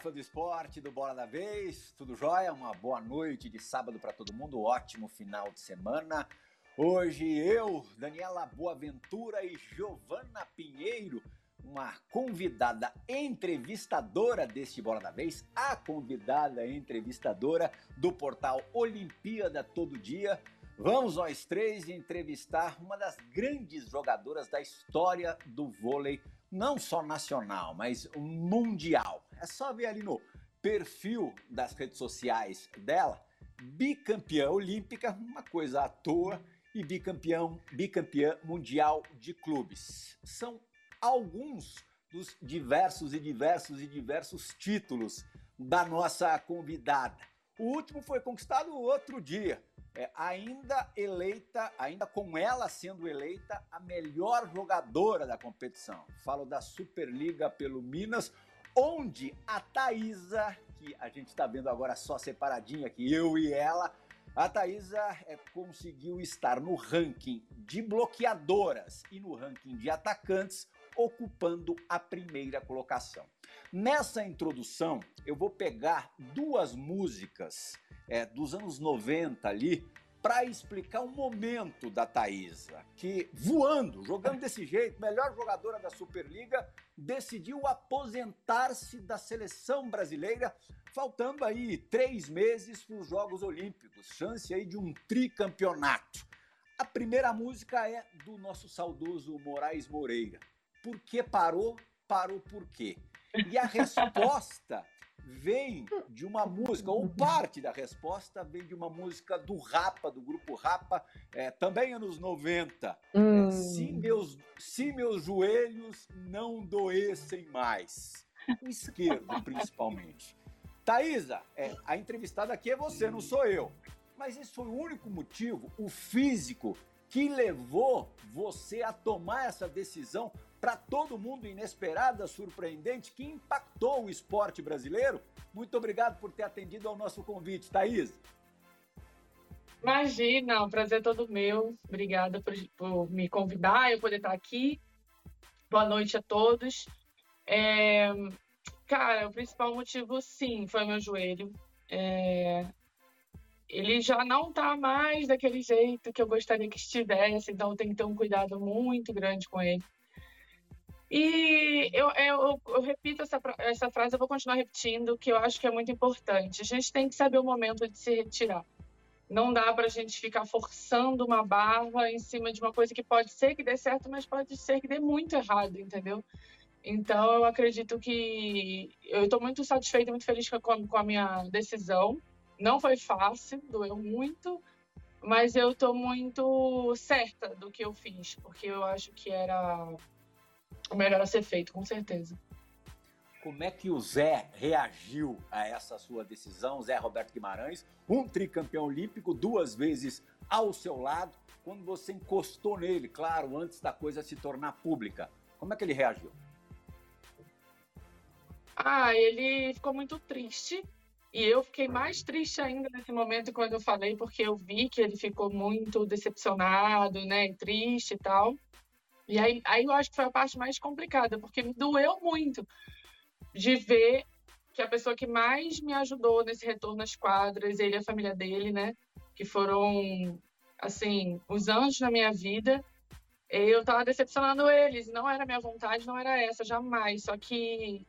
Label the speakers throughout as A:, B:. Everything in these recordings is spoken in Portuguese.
A: fã do esporte, do Bola da Vez, tudo jóia? Uma boa noite de sábado para todo mundo, ótimo final de semana. Hoje eu, Daniela Boaventura e Giovana Pinheiro, uma convidada entrevistadora deste Bola da Vez, a convidada entrevistadora do portal Olimpíada Todo Dia. Vamos nós três entrevistar uma das grandes jogadoras da história do vôlei, não só nacional, mas mundial. É só ver ali no perfil das redes sociais dela, bicampeã olímpica, uma coisa à toa, e bicampeão, bicampeã mundial de clubes. São alguns dos diversos e diversos e diversos títulos da nossa convidada. O último foi conquistado outro dia, é, ainda eleita, ainda com ela sendo eleita a melhor jogadora da competição. Falo da Superliga pelo Minas, onde a Thaisa, que a gente está vendo agora só separadinha aqui, eu e ela, a Thaisa é, conseguiu estar no ranking de bloqueadoras e no ranking de atacantes, ocupando a primeira colocação. Nessa introdução, eu vou pegar duas músicas é, dos anos 90 ali, para explicar o momento da Thaisa, que voando, jogando desse jeito, melhor jogadora da Superliga, decidiu aposentar-se da seleção brasileira, faltando aí três meses para os Jogos Olímpicos, chance aí de um tricampeonato. A primeira música é do nosso saudoso Moraes Moreira. Por que parou? Parou por quê? E a resposta vem de uma música, ou parte da resposta vem de uma música do Rapa, do grupo Rapa, é, também anos 90. Hum. É, se, meus, se meus joelhos não doessem mais. O esquerdo, principalmente. Thaisa, é, a entrevistada aqui é você, não sou eu. Mas esse foi o único motivo, o físico, que levou você a tomar essa decisão para todo mundo inesperada, surpreendente, que impactou o esporte brasileiro. Muito obrigado por ter atendido ao nosso convite, Thaís.
B: Imagina, o um prazer todo meu. Obrigada por, por, me convidar, eu poder estar aqui. Boa noite a todos. É, cara, o principal motivo, sim, foi meu joelho. É, ele já não está mais daquele jeito que eu gostaria que estivesse, então tem que ter um cuidado muito grande com ele. E eu, eu, eu, repito essa, essa frase, eu vou continuar repetindo, que eu acho que é muito importante. A gente tem que saber o momento de se retirar. Não dá para a gente ficar forçando uma barra em cima de uma coisa que pode ser que dê certo, mas pode ser que dê muito errado, entendeu? Então, eu acredito que eu estou muito satisfeita, muito feliz com, com a minha decisão. Não foi fácil, doeu muito, mas eu estou muito certa do que eu fiz, porque eu acho que era melhor a ser feito, com certeza.
A: Como é que o Zé reagiu a essa sua decisão, Zé Roberto Guimarães, um tricampeão olímpico, duas vezes ao seu lado, quando você encostou nele, claro, antes da coisa se tornar pública? Como é que ele reagiu?
B: Ah, ele ficou muito triste. E eu fiquei mais triste ainda nesse momento quando eu falei, porque eu vi que ele ficou muito decepcionado, né, triste e tal. E aí, aí eu acho que foi a parte mais complicada, porque me doeu muito de ver que a pessoa que mais me ajudou nesse retorno às quadras, ele e a família dele, né? Que foram, assim, os anjos na minha vida. Eu tava decepcionando eles, não era minha vontade, não era essa, jamais. Só que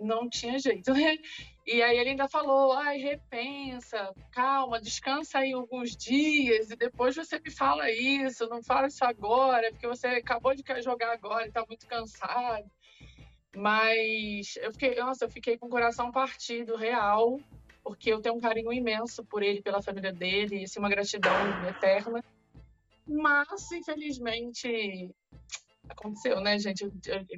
B: não tinha jeito? E aí ele ainda falou, ai, repensa, calma, descansa aí alguns dias e depois você me fala isso, não fala isso agora, porque você acabou de jogar agora e tá muito cansado. Mas eu fiquei, nossa, eu fiquei com o coração partido, real, porque eu tenho um carinho imenso por ele, pela família dele, e assim, uma gratidão eterna. Mas, infelizmente, aconteceu, né, gente?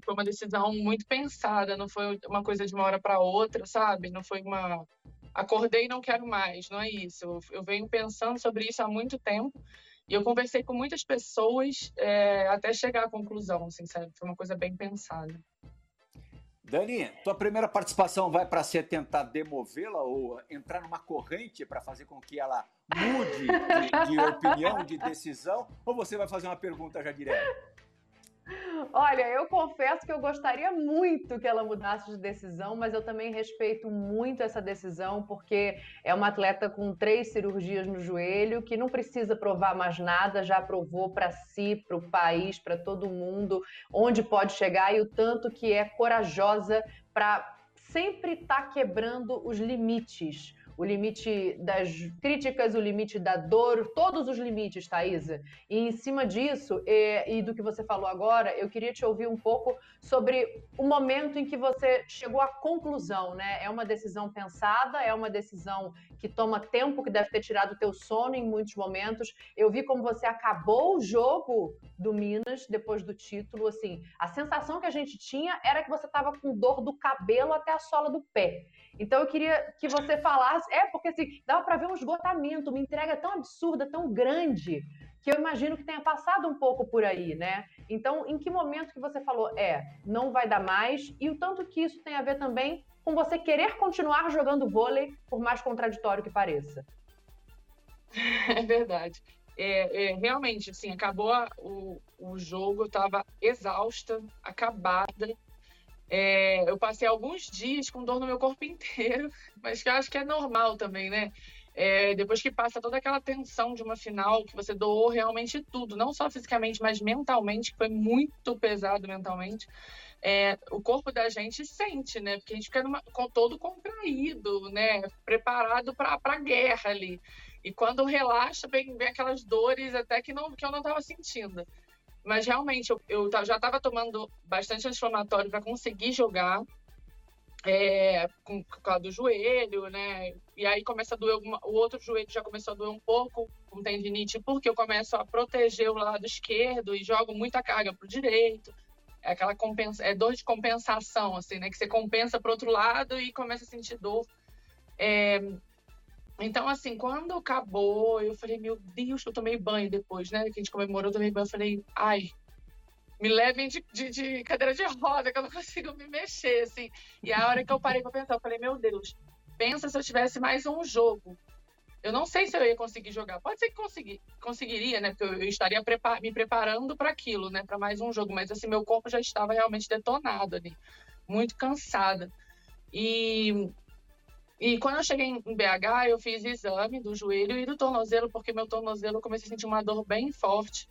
B: Foi uma decisão muito pensada, não foi uma coisa de uma hora para outra, sabe? Não foi uma. Acordei e não quero mais, não é isso. Eu, venho pensando sobre isso há muito tempo e eu conversei com muitas pessoas é, até chegar à conclusão, assim, sabe? Foi uma coisa bem pensada.
A: Dani, tua primeira participação vai para ser tentar demovê-la ou entrar numa corrente para fazer com que ela mude de, de opinião, de decisão, ou você vai fazer uma pergunta já direto?
C: Olha, eu confesso que eu gostaria muito que ela mudasse de decisão, mas eu também respeito muito essa decisão, porque é uma atleta com três cirurgias no joelho, que não precisa provar mais nada, já provou para si, para o país, para todo mundo, onde pode chegar e o tanto que é corajosa para sempre estar tá quebrando os limites o limite das críticas, o limite da dor, todos os limites, Thaisa. E em cima disso, e, e, do que você falou agora, eu queria te ouvir um pouco sobre o momento em que você chegou à conclusão, né? É uma decisão pensada, é uma decisão que toma tempo, que deve ter tirado o teu sono em muitos momentos. Eu vi como você acabou o jogo do Minas depois do título, assim, a sensação que a gente tinha era que você estava com dor do cabelo até a sola do pé. Então eu queria que você falasse, é porque assim, dava para ver um esgotamento, uma entrega tão absurda, tão grande, que eu imagino que tenha passado um pouco por aí, né? Então, em que momento que você falou, é, não vai dar mais, e o tanto que isso tem a ver também com você querer continuar jogando vôlei, por mais contraditório que pareça?
B: É verdade. É, é, realmente, assim, acabou o, o jogo, eu estava exausta, acabada, é, eu passei alguns dias com dor no meu corpo inteiro, mas que eu acho que é normal também, né? É, depois que passa toda aquela tensão de uma final, que você doou realmente tudo, não só fisicamente, mas mentalmente, que foi muito pesado mentalmente, é, o corpo da gente sente, né? Porque a gente fica numa, com, todo contraído, né? Preparado para a guerra ali. E quando relaxa, vem, vem aquelas dores até que, não, que eu não estava sentindo. Mas realmente eu, eu já estava tomando bastante anti-inflamatório para conseguir jogar. É, com, com a do joelho, né? E aí começa a doer, o outro joelho já começou a doer um pouco com tendinite, porque eu começo a proteger o lado esquerdo e jogo muita carga para o direito. É aquela compensa, é dor de compensação, assim, né? Que você compensa para outro lado e começa a sentir dor. É, então, assim, quando acabou, eu falei, meu Deus, eu tomei banho depois, né? Que a gente comemorou, eu tomei banho, eu falei, ai, me levem de, de, de, cadeira de roda, que eu não consigo me mexer, assim. E a hora que eu parei pra pensar, eu falei, meu Deus, pensa se eu tivesse mais um jogo. Eu não sei se eu ia conseguir jogar. Pode ser que consegui, conseguiria, né? Porque eu, eu estaria prepar, me preparando para aquilo, né? Para mais um jogo. Mas, assim, meu corpo já estava realmente detonado ali. Muito cansada. E e quando eu cheguei em BH, eu fiz exame do joelho e do tornozelo, porque meu tornozelo eu comecei a sentir uma dor bem forte.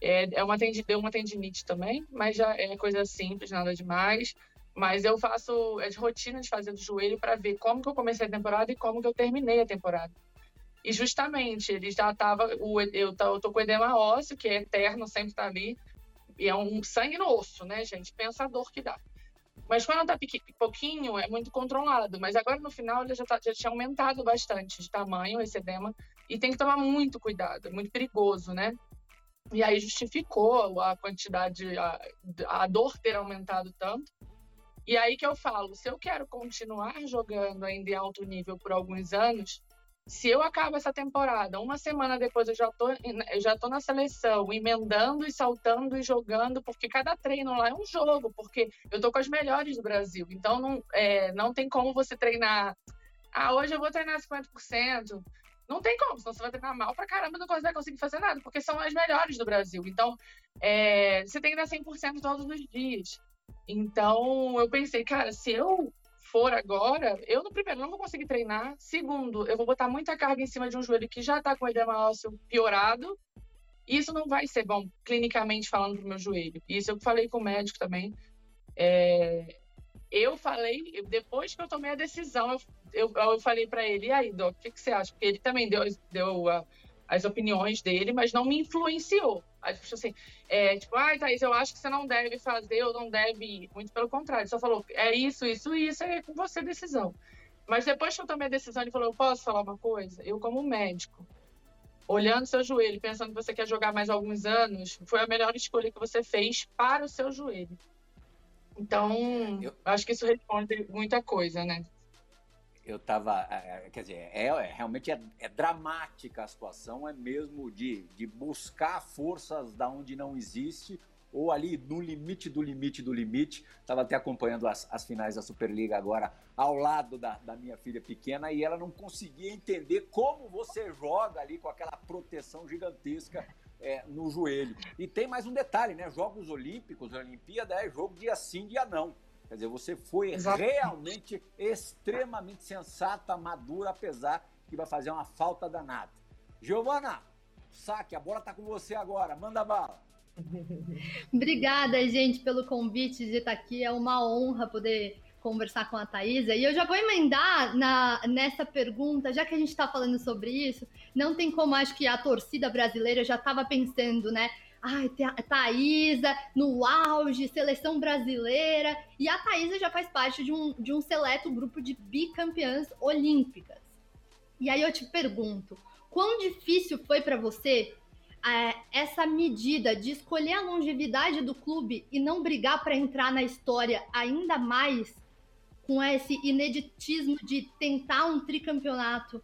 B: É, é uma tendinite, deu uma tendinite também, mas já é coisa simples, nada demais. Mas eu faço, é de rotina de fazer do joelho para ver como que eu comecei a temporada e como que eu terminei a temporada. E justamente, ele já estava, eu tô, com edema ósseo, que é eterno, sempre tá ali, e é um sangue no osso, né, gente? Pensa a dor que dá. Mas quando tá pouquinho, é muito controlado. Mas agora no final ele já, tá, já tinha aumentado bastante de tamanho esse edema. E tem que tomar muito cuidado, é muito perigoso, né? E aí justificou a quantidade, a, a dor ter aumentado tanto. E aí que eu falo, se eu quero continuar jogando ainda em alto nível por alguns anos, se eu acabo essa temporada, uma semana depois eu já tô, eu já tô na seleção, emendando e saltando e jogando, porque cada treino lá é um jogo, porque eu tô com as melhores do Brasil. Então não, é, não tem como você treinar. Ah, hoje eu vou treinar 50%. Não tem como, senão você vai treinar mal pra caramba e não vai conseguir fazer nada, porque são as melhores do Brasil. Então, é, você tem que dar 100% todos os dias. Então, eu pensei, cara, se eu for agora, eu no primeiro não vou conseguir treinar. Segundo, eu vou botar muita carga em cima de um joelho que já está com o edema ósseo piorado. Isso não vai ser bom, clinicamente falando, para o meu joelho. Isso eu falei com o médico também. É... Eu falei, depois que eu tomei a decisão, eu, eu, eu falei para ele, e aí, Doc, o que, que, você acha? Porque ele também deu, deu a, as opiniões dele, mas não me influenciou. Aí, tipo assim, é, tipo, ai, ah, Thaís, eu acho que você não deve fazer ou não deve ir. Muito pelo contrário, só falou, é isso, isso, isso, é com você a decisão. Mas depois que eu tomei a decisão, ele falou, eu posso falar uma coisa? Eu, como médico, olhando seu joelho, pensando que você quer jogar mais alguns anos, foi a melhor escolha que você fez para o seu joelho. Então, eu... acho que isso responde muita coisa, né?
A: Eu estava, é, quer dizer, é, é realmente é, é, dramática a situação, é mesmo de, de buscar forças da onde não existe ou ali no limite do limite do limite. Estava até acompanhando as, as finais da Superliga agora ao lado da, da minha filha pequena e ela não conseguia entender como você joga ali com aquela proteção gigantesca é, no joelho. E tem mais um detalhe, né? Jogos Olímpicos, Olimpíada é jogo dia sim, dia não. Quer dizer, você foi Exatamente. realmente extremamente sensata, madura, apesar que vai fazer uma falta danada. Giovana, saque, a bola tá com você agora, manda bala.
D: Obrigada, gente, pelo convite de estar aqui. É uma honra poder conversar com a Thaisa. E eu já vou emendar na, nessa pergunta, já que a gente está falando sobre isso, não tem como, acho que a torcida brasileira já estava pensando, né? Ai, a Thaisa no auge, seleção brasileira. E a Thaisa já faz parte de um, de um seleto grupo de bicampeãs olímpicas. E aí eu te pergunto, quão difícil foi para você é, essa medida de escolher a longevidade do clube e não brigar para entrar na história ainda mais com esse ineditismo de tentar um tricampeonato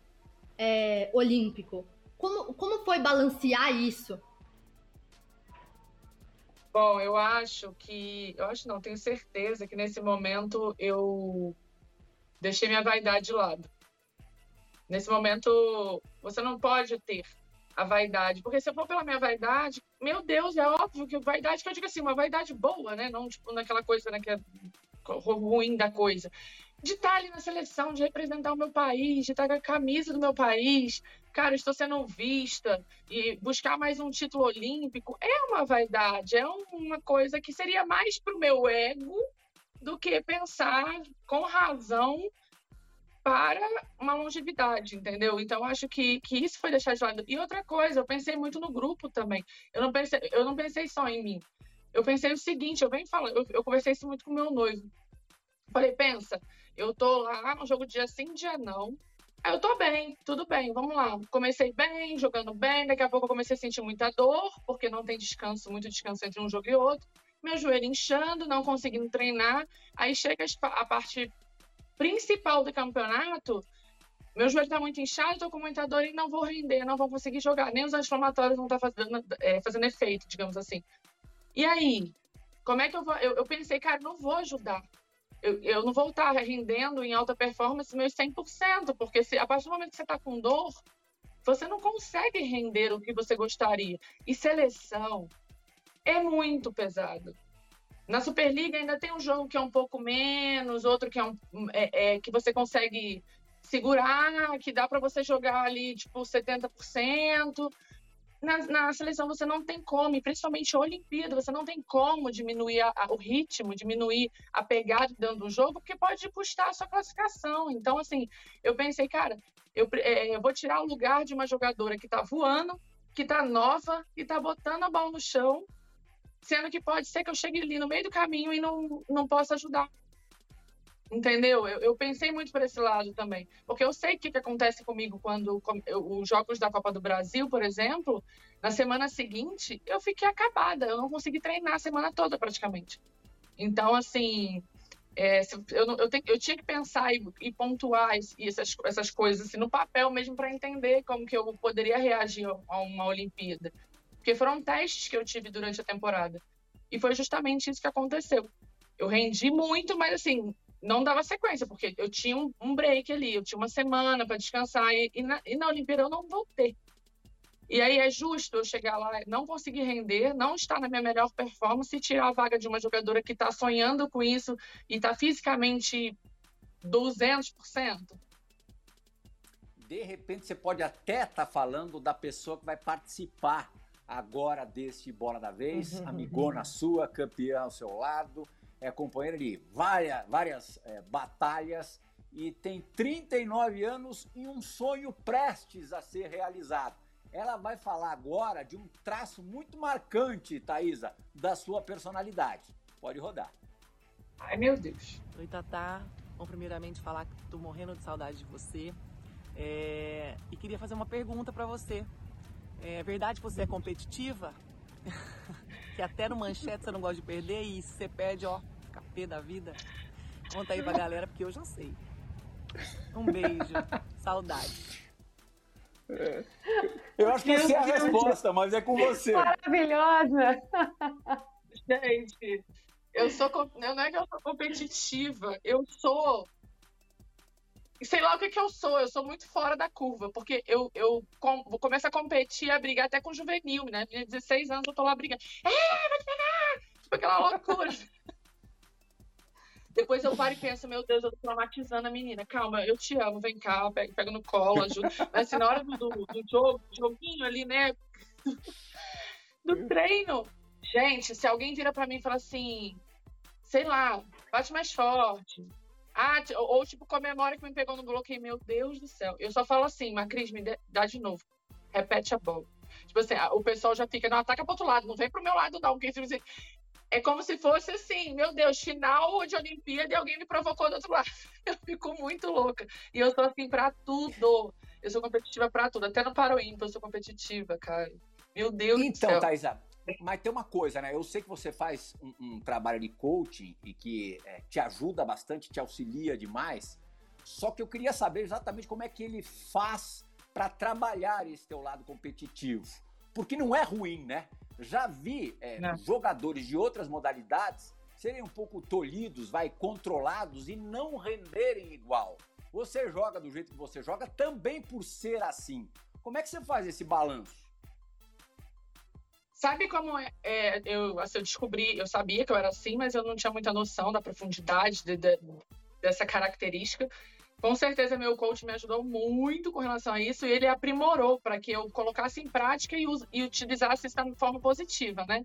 D: é, olímpico? Como, como foi balancear isso?
B: Bom, eu acho que. Eu acho não, tenho certeza que nesse momento eu deixei minha vaidade de lado. Nesse momento, você não pode ter a vaidade, porque se eu for pela minha vaidade, meu Deus, é óbvio que vaidade que eu digo assim, uma vaidade boa, né? Não tipo naquela coisa né, que é ruim da coisa de estar ali na seleção, de representar o meu país, de estar com a camisa do meu país, cara, estou sendo vista e buscar mais um título olímpico é uma vaidade, é uma coisa que seria mais para o meu ego do que pensar com razão para uma longevidade, entendeu? Então acho que, que isso foi deixado de lado. E outra coisa, eu pensei muito no grupo também. Eu não pensei, eu não pensei só em mim. Eu pensei o seguinte, eu venho falando, eu, eu conversei isso muito com meu noivo. Falei, pensa, eu tô lá no jogo dia sim, dia não. Aí eu tô bem, tudo bem, vamos lá. Comecei bem, jogando bem, daqui a pouco eu comecei a sentir muita dor, porque não tem descanso, muito descanso entre um jogo e outro. Meu joelho inchando, não conseguindo treinar. Aí chega a parte principal do campeonato, meu joelho tá muito inchado, tô com muita dor e não vou render, não vou conseguir jogar. Nem os anti-inflamatórios estar tá fazendo, é, fazendo efeito, digamos assim. E aí? Como é que eu vou? Eu, eu pensei, cara, não vou ajudar eu, eu não vou estar rendendo em alta performance meus 100%, porque se, a partir do momento que você está com dor, você não consegue render o que você gostaria. E seleção é muito pesado. Na Superliga ainda tem um jogo que é um pouco menos, outro que é, um, é, é que você consegue segurar, que dá para você jogar ali tipo 70% na, na, seleção você não tem como, principalmente a Olimpíada, você não tem como diminuir a, a, o ritmo, diminuir a pegada dentro do jogo, porque pode custar a sua classificação. Então, assim, eu pensei, cara, eu, é, eu vou tirar o lugar de uma jogadora que tá voando, que tá nova e tá botando a bola no chão, sendo que pode ser que eu chegue ali no meio do caminho e não, não possa ajudar. Entendeu? Eu, eu, pensei muito por esse lado também. Porque eu sei o que, que acontece comigo quando os Jogos da Copa do Brasil, por exemplo, na semana seguinte, eu fiquei acabada. Eu não consegui treinar a semana toda, praticamente. Então, assim, é, eu, eu, tenho, eu, tinha que pensar e, e pontuar e essas, essas coisas assim, no papel mesmo para entender como que eu poderia reagir a uma Olimpíada. Porque foram testes que eu tive durante a temporada. E foi justamente isso que aconteceu. Eu rendi muito, mas assim, não dava sequência, porque eu tinha um, um break ali, eu tinha uma semana para descansar, e, e, na, e na Olimpíada eu não voltei. E aí é justo eu chegar lá, não conseguir render, não estar na minha melhor performance e tirar a vaga de uma jogadora que está sonhando com isso e está fisicamente 200%.
A: De repente você pode até estar tá falando da pessoa que vai participar agora desse Bola da Vez, uhum. amigona sua, campeã ao seu lado, é companheira de várias, várias é, batalhas e tem 39 anos e um sonho prestes a ser realizado. Ela vai falar agora de um traço muito marcante, Thaisa, da sua personalidade. Pode rodar.
B: Ai, meu Deus.
E: Oi, Tatá. Bom, primeiramente falar que tô morrendo de saudade de você. É... E queria fazer uma pergunta para você. É verdade que você é competitiva? que até no manchete você não gosta de perder e se você perde, ó, fica pé da vida. Conta aí pra galera, porque eu já sei. Um beijo. Saudade.
A: É. Eu acho que essa é a resposta, mas é com você.
C: Maravilhosa!
B: Gente, eu sou. Não é que eu sou competitiva, eu sou sei lá o que, que eu sou, eu sou muito fora da curva, porque eu, eu com, vou começar a competir, a brigar até com juvenil, né? Minha 16 anos eu tô lá brigando. É, vai te pegar! Tipo aquela loucura. Depois eu paro e penso, meu Deus, eu tô traumatizando a menina. Calma, eu te amo, vem cá, pega, pega no colo, ajuda. Mas assim, na hora do, do jogo, joguinho ali, né? Do treino. Gente, se alguém vira pra mim e fala assim, sei lá, bate mais forte. Ah, ou, ou tipo, comemora que me pegou no bloqueio. Meu Deus do céu. Eu só falo assim, Macris, me dá de novo. Repete a bola. Tipo assim, o pessoal já fica, não ataca pro outro lado, não vem pro meu lado, não. Porque, tipo assim, é como se fosse assim, meu Deus, final de Olimpíada e alguém me provocou do outro lado. Eu fico muito louca. E eu sou assim pra tudo. Eu sou competitiva pra tudo. Até no Paroímpa eu sou competitiva, cara. Meu Deus
A: então,
B: do céu. Então,
A: Thaisa, mas tem uma coisa, né? Eu sei que você faz um, um trabalho de coaching e que é, te ajuda bastante, te auxilia demais. Só que eu queria saber exatamente como é que ele faz para trabalhar esse teu lado competitivo. Porque não é ruim, né? Já vi é, jogadores de outras modalidades serem um pouco tolhidos, vai, controlados e não renderem igual. Você joga do jeito que você joga também por ser assim. Como é que você faz esse balanço?
B: Sabe como é, é, eu, assim, eu descobri, eu sabia que eu era assim, mas eu não tinha muita noção da profundidade de, de, dessa característica. Com certeza, meu coach me ajudou muito com relação a isso e ele aprimorou para que eu colocasse em prática e, e utilizasse isso de forma positiva, né?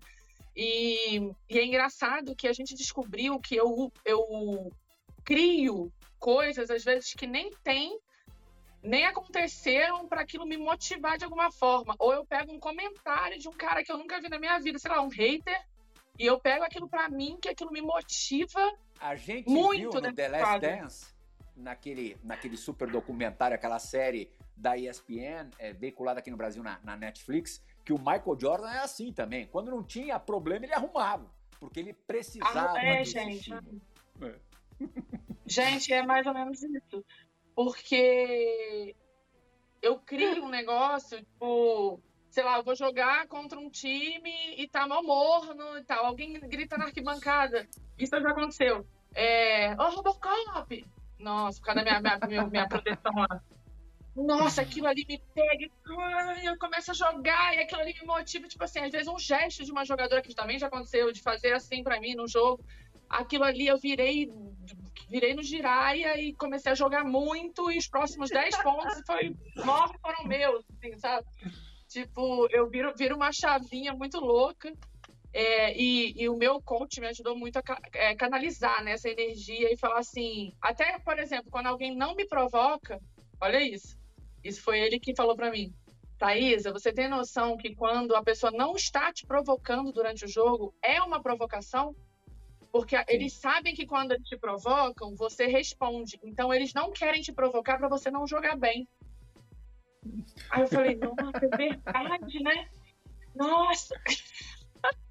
B: E, e, é engraçado que a gente descobriu que eu, eu crio coisas, às vezes, que nem tem, nem aconteceram para aquilo me motivar de alguma forma. Ou eu pego um comentário de um cara que eu nunca vi na minha vida, sei lá, um hater, e eu pego aquilo para mim, que aquilo me motiva
A: a gente
B: muito
A: viu no The Last Dance naquele, naquele super documentário, aquela série da ESPN, é, veiculada aqui no Brasil na, na, Netflix, que o Michael Jordan é assim também. Quando não tinha problema, ele arrumava, porque ele precisava. Ah,
B: é, gente. É. Gente, é mais ou menos isso. Porque eu crio um negócio, tipo, sei lá, eu vou jogar contra um time e tá mal morno e tal. Alguém grita na arquibancada. Isso já aconteceu. É, ô, oh, Robocop! Nossa, por causa da minha, minha, minha proteção lá. Nossa, aquilo ali me pega, eu começo a jogar, e aquilo ali me motiva, tipo assim, às vezes um gesto de uma jogadora que também já aconteceu, de fazer assim para mim no jogo. Aquilo ali eu virei, virei no giraia e comecei a jogar muito, e os próximos 10 pontos foi, nove foram meus, assim, sabe? Tipo, eu viro, viro uma chavinha muito louca. É, e, e, o meu coach me ajudou muito a é, canalizar né, essa energia e falar assim, até, por exemplo, quando alguém não me provoca, olha isso, isso foi ele que falou para mim, Thaisa, você tem noção que quando a pessoa não está te provocando durante o jogo, é uma provocação? Porque Sim. eles sabem que quando eles te provocam, você responde. Então, eles não querem te provocar para você não jogar bem. Aí eu falei, nossa, é verdade, né? Nossa!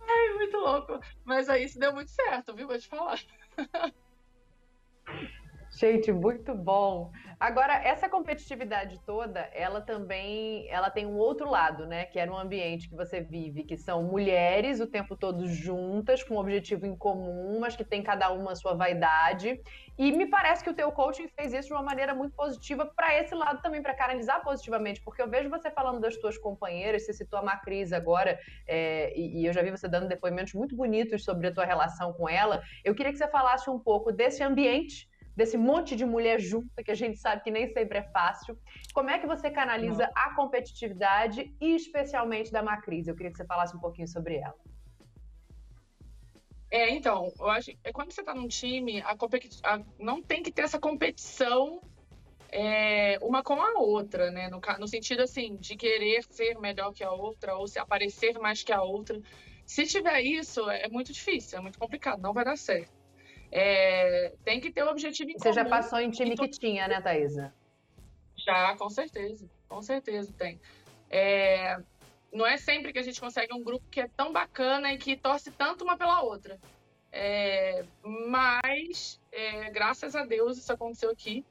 B: Ai, muito louco. Mas aí isso deu muito certo, viu? Vou te falar.
C: Gente, muito bom. Agora, essa competitividade toda, ela também, ela tem um outro lado, né? Que é no ambiente que você vive, que são mulheres o tempo todo juntas, com um objetivo em comum, mas que tem cada uma a sua vaidade. E me parece que o teu coaching fez isso de uma maneira muito positiva para esse lado também, para canalizar positivamente, porque eu vejo você falando das tuas companheiras, você citou a Macris agora, é, e, e eu já vi você dando depoimentos muito bonitos sobre a tua relação com ela. Eu queria que você falasse um pouco desse ambiente desse monte de mulher junta, que a gente sabe que nem sempre é fácil. Como é que você canaliza Não. a competitividade e especialmente da Macris? Eu queria que você falasse um pouquinho sobre ela.
B: É, então, eu acho que quando você está num time, a, a não tem que ter essa competição é, uma com a outra, né? No, no sentido assim, de querer ser melhor que a outra ou se aparecer mais que a outra. Se tiver isso, é muito difícil, é muito complicado, não vai dar certo. É, tem que ter o um objetivo em
C: Você comum. já passou em time que tinha, né, Thaisa?
B: Já, com certeza. Com certeza tem. É, não é sempre que a gente consegue um grupo que é tão bacana e que torce tanto uma pela outra. É, mas, é, graças a Deus, isso aconteceu aqui.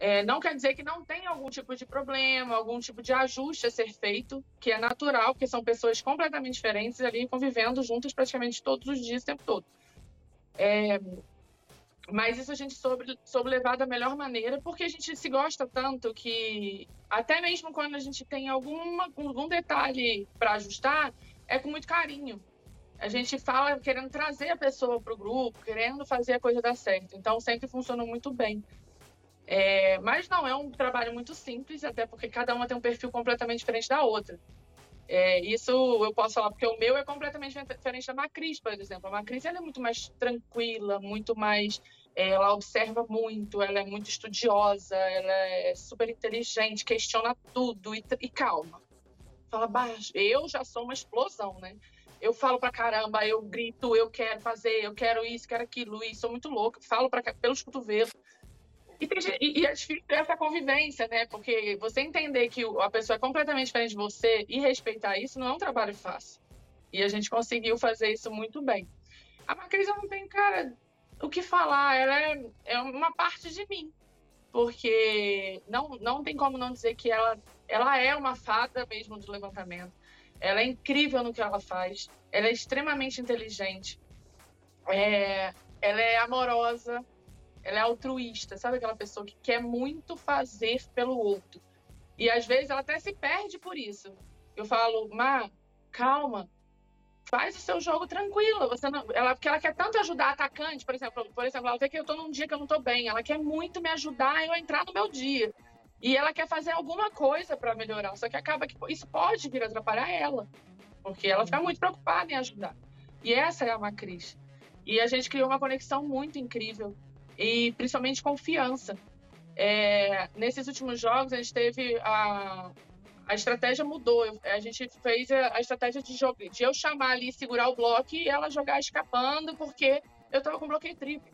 B: É, não quer dizer que não tem algum tipo de problema, algum tipo de ajuste a ser feito, que é natural, porque são pessoas completamente diferentes ali convivendo juntas praticamente todos os dias, o tempo todo. É, mas isso a gente soube, soube levar da melhor maneira, porque a gente se gosta tanto que, até mesmo quando a gente tem alguma, algum detalhe para ajustar, é com muito carinho. A gente fala querendo trazer a pessoa para o grupo, querendo fazer a coisa dar certo. Então, sempre funcionou muito bem. É, mas não, é um trabalho muito simples, até porque cada uma tem um perfil completamente diferente da outra. É, isso eu posso falar, porque o meu é completamente diferente da Macris, por exemplo. A Macris ela é muito mais tranquila, muito mais. É, ela observa muito, ela é muito estudiosa, ela é super inteligente, questiona tudo e, e calma. Fala baixo. Eu já sou uma explosão, né? Eu falo pra caramba, eu grito, eu quero fazer, eu quero isso, quero aquilo, e sou muito louca, falo pra, pelos cotovelos. E, tem, e, é difícil essa convivência, né? Porque você entender que a pessoa é completamente diferente de você e respeitar isso não é um trabalho fácil. E a gente conseguiu fazer isso muito bem. A Macris não tem, cara, o que falar. Ela é, é uma parte de mim. Porque não, não tem como não dizer que ela, ela é uma fada mesmo do levantamento. Ela é incrível no que ela faz. Ela é extremamente inteligente. É, ela é amorosa ela é altruísta, sabe aquela pessoa que quer muito fazer pelo outro. E às vezes ela até se perde por isso. Eu falo, Má, calma, faz o seu jogo tranquilo. Você não, ela, porque ela quer tanto ajudar atacante, por exemplo, por exemplo, ela vê que eu tô num dia que eu não tô bem, ela quer muito me ajudar eu entrar no meu dia. E ela quer fazer alguma coisa para melhorar, só que acaba que isso pode vir atrapalhar ela, porque ela fica muito preocupada em ajudar. E essa é a Macris. E a gente criou uma conexão muito incrível e principalmente confiança. É, nesses últimos jogos, a gente teve a, a estratégia mudou. A gente fez a, a estratégia de, jogo, de eu chamar ali, segurar o bloco e ela jogar escapando, porque eu tava com bloqueio triplo.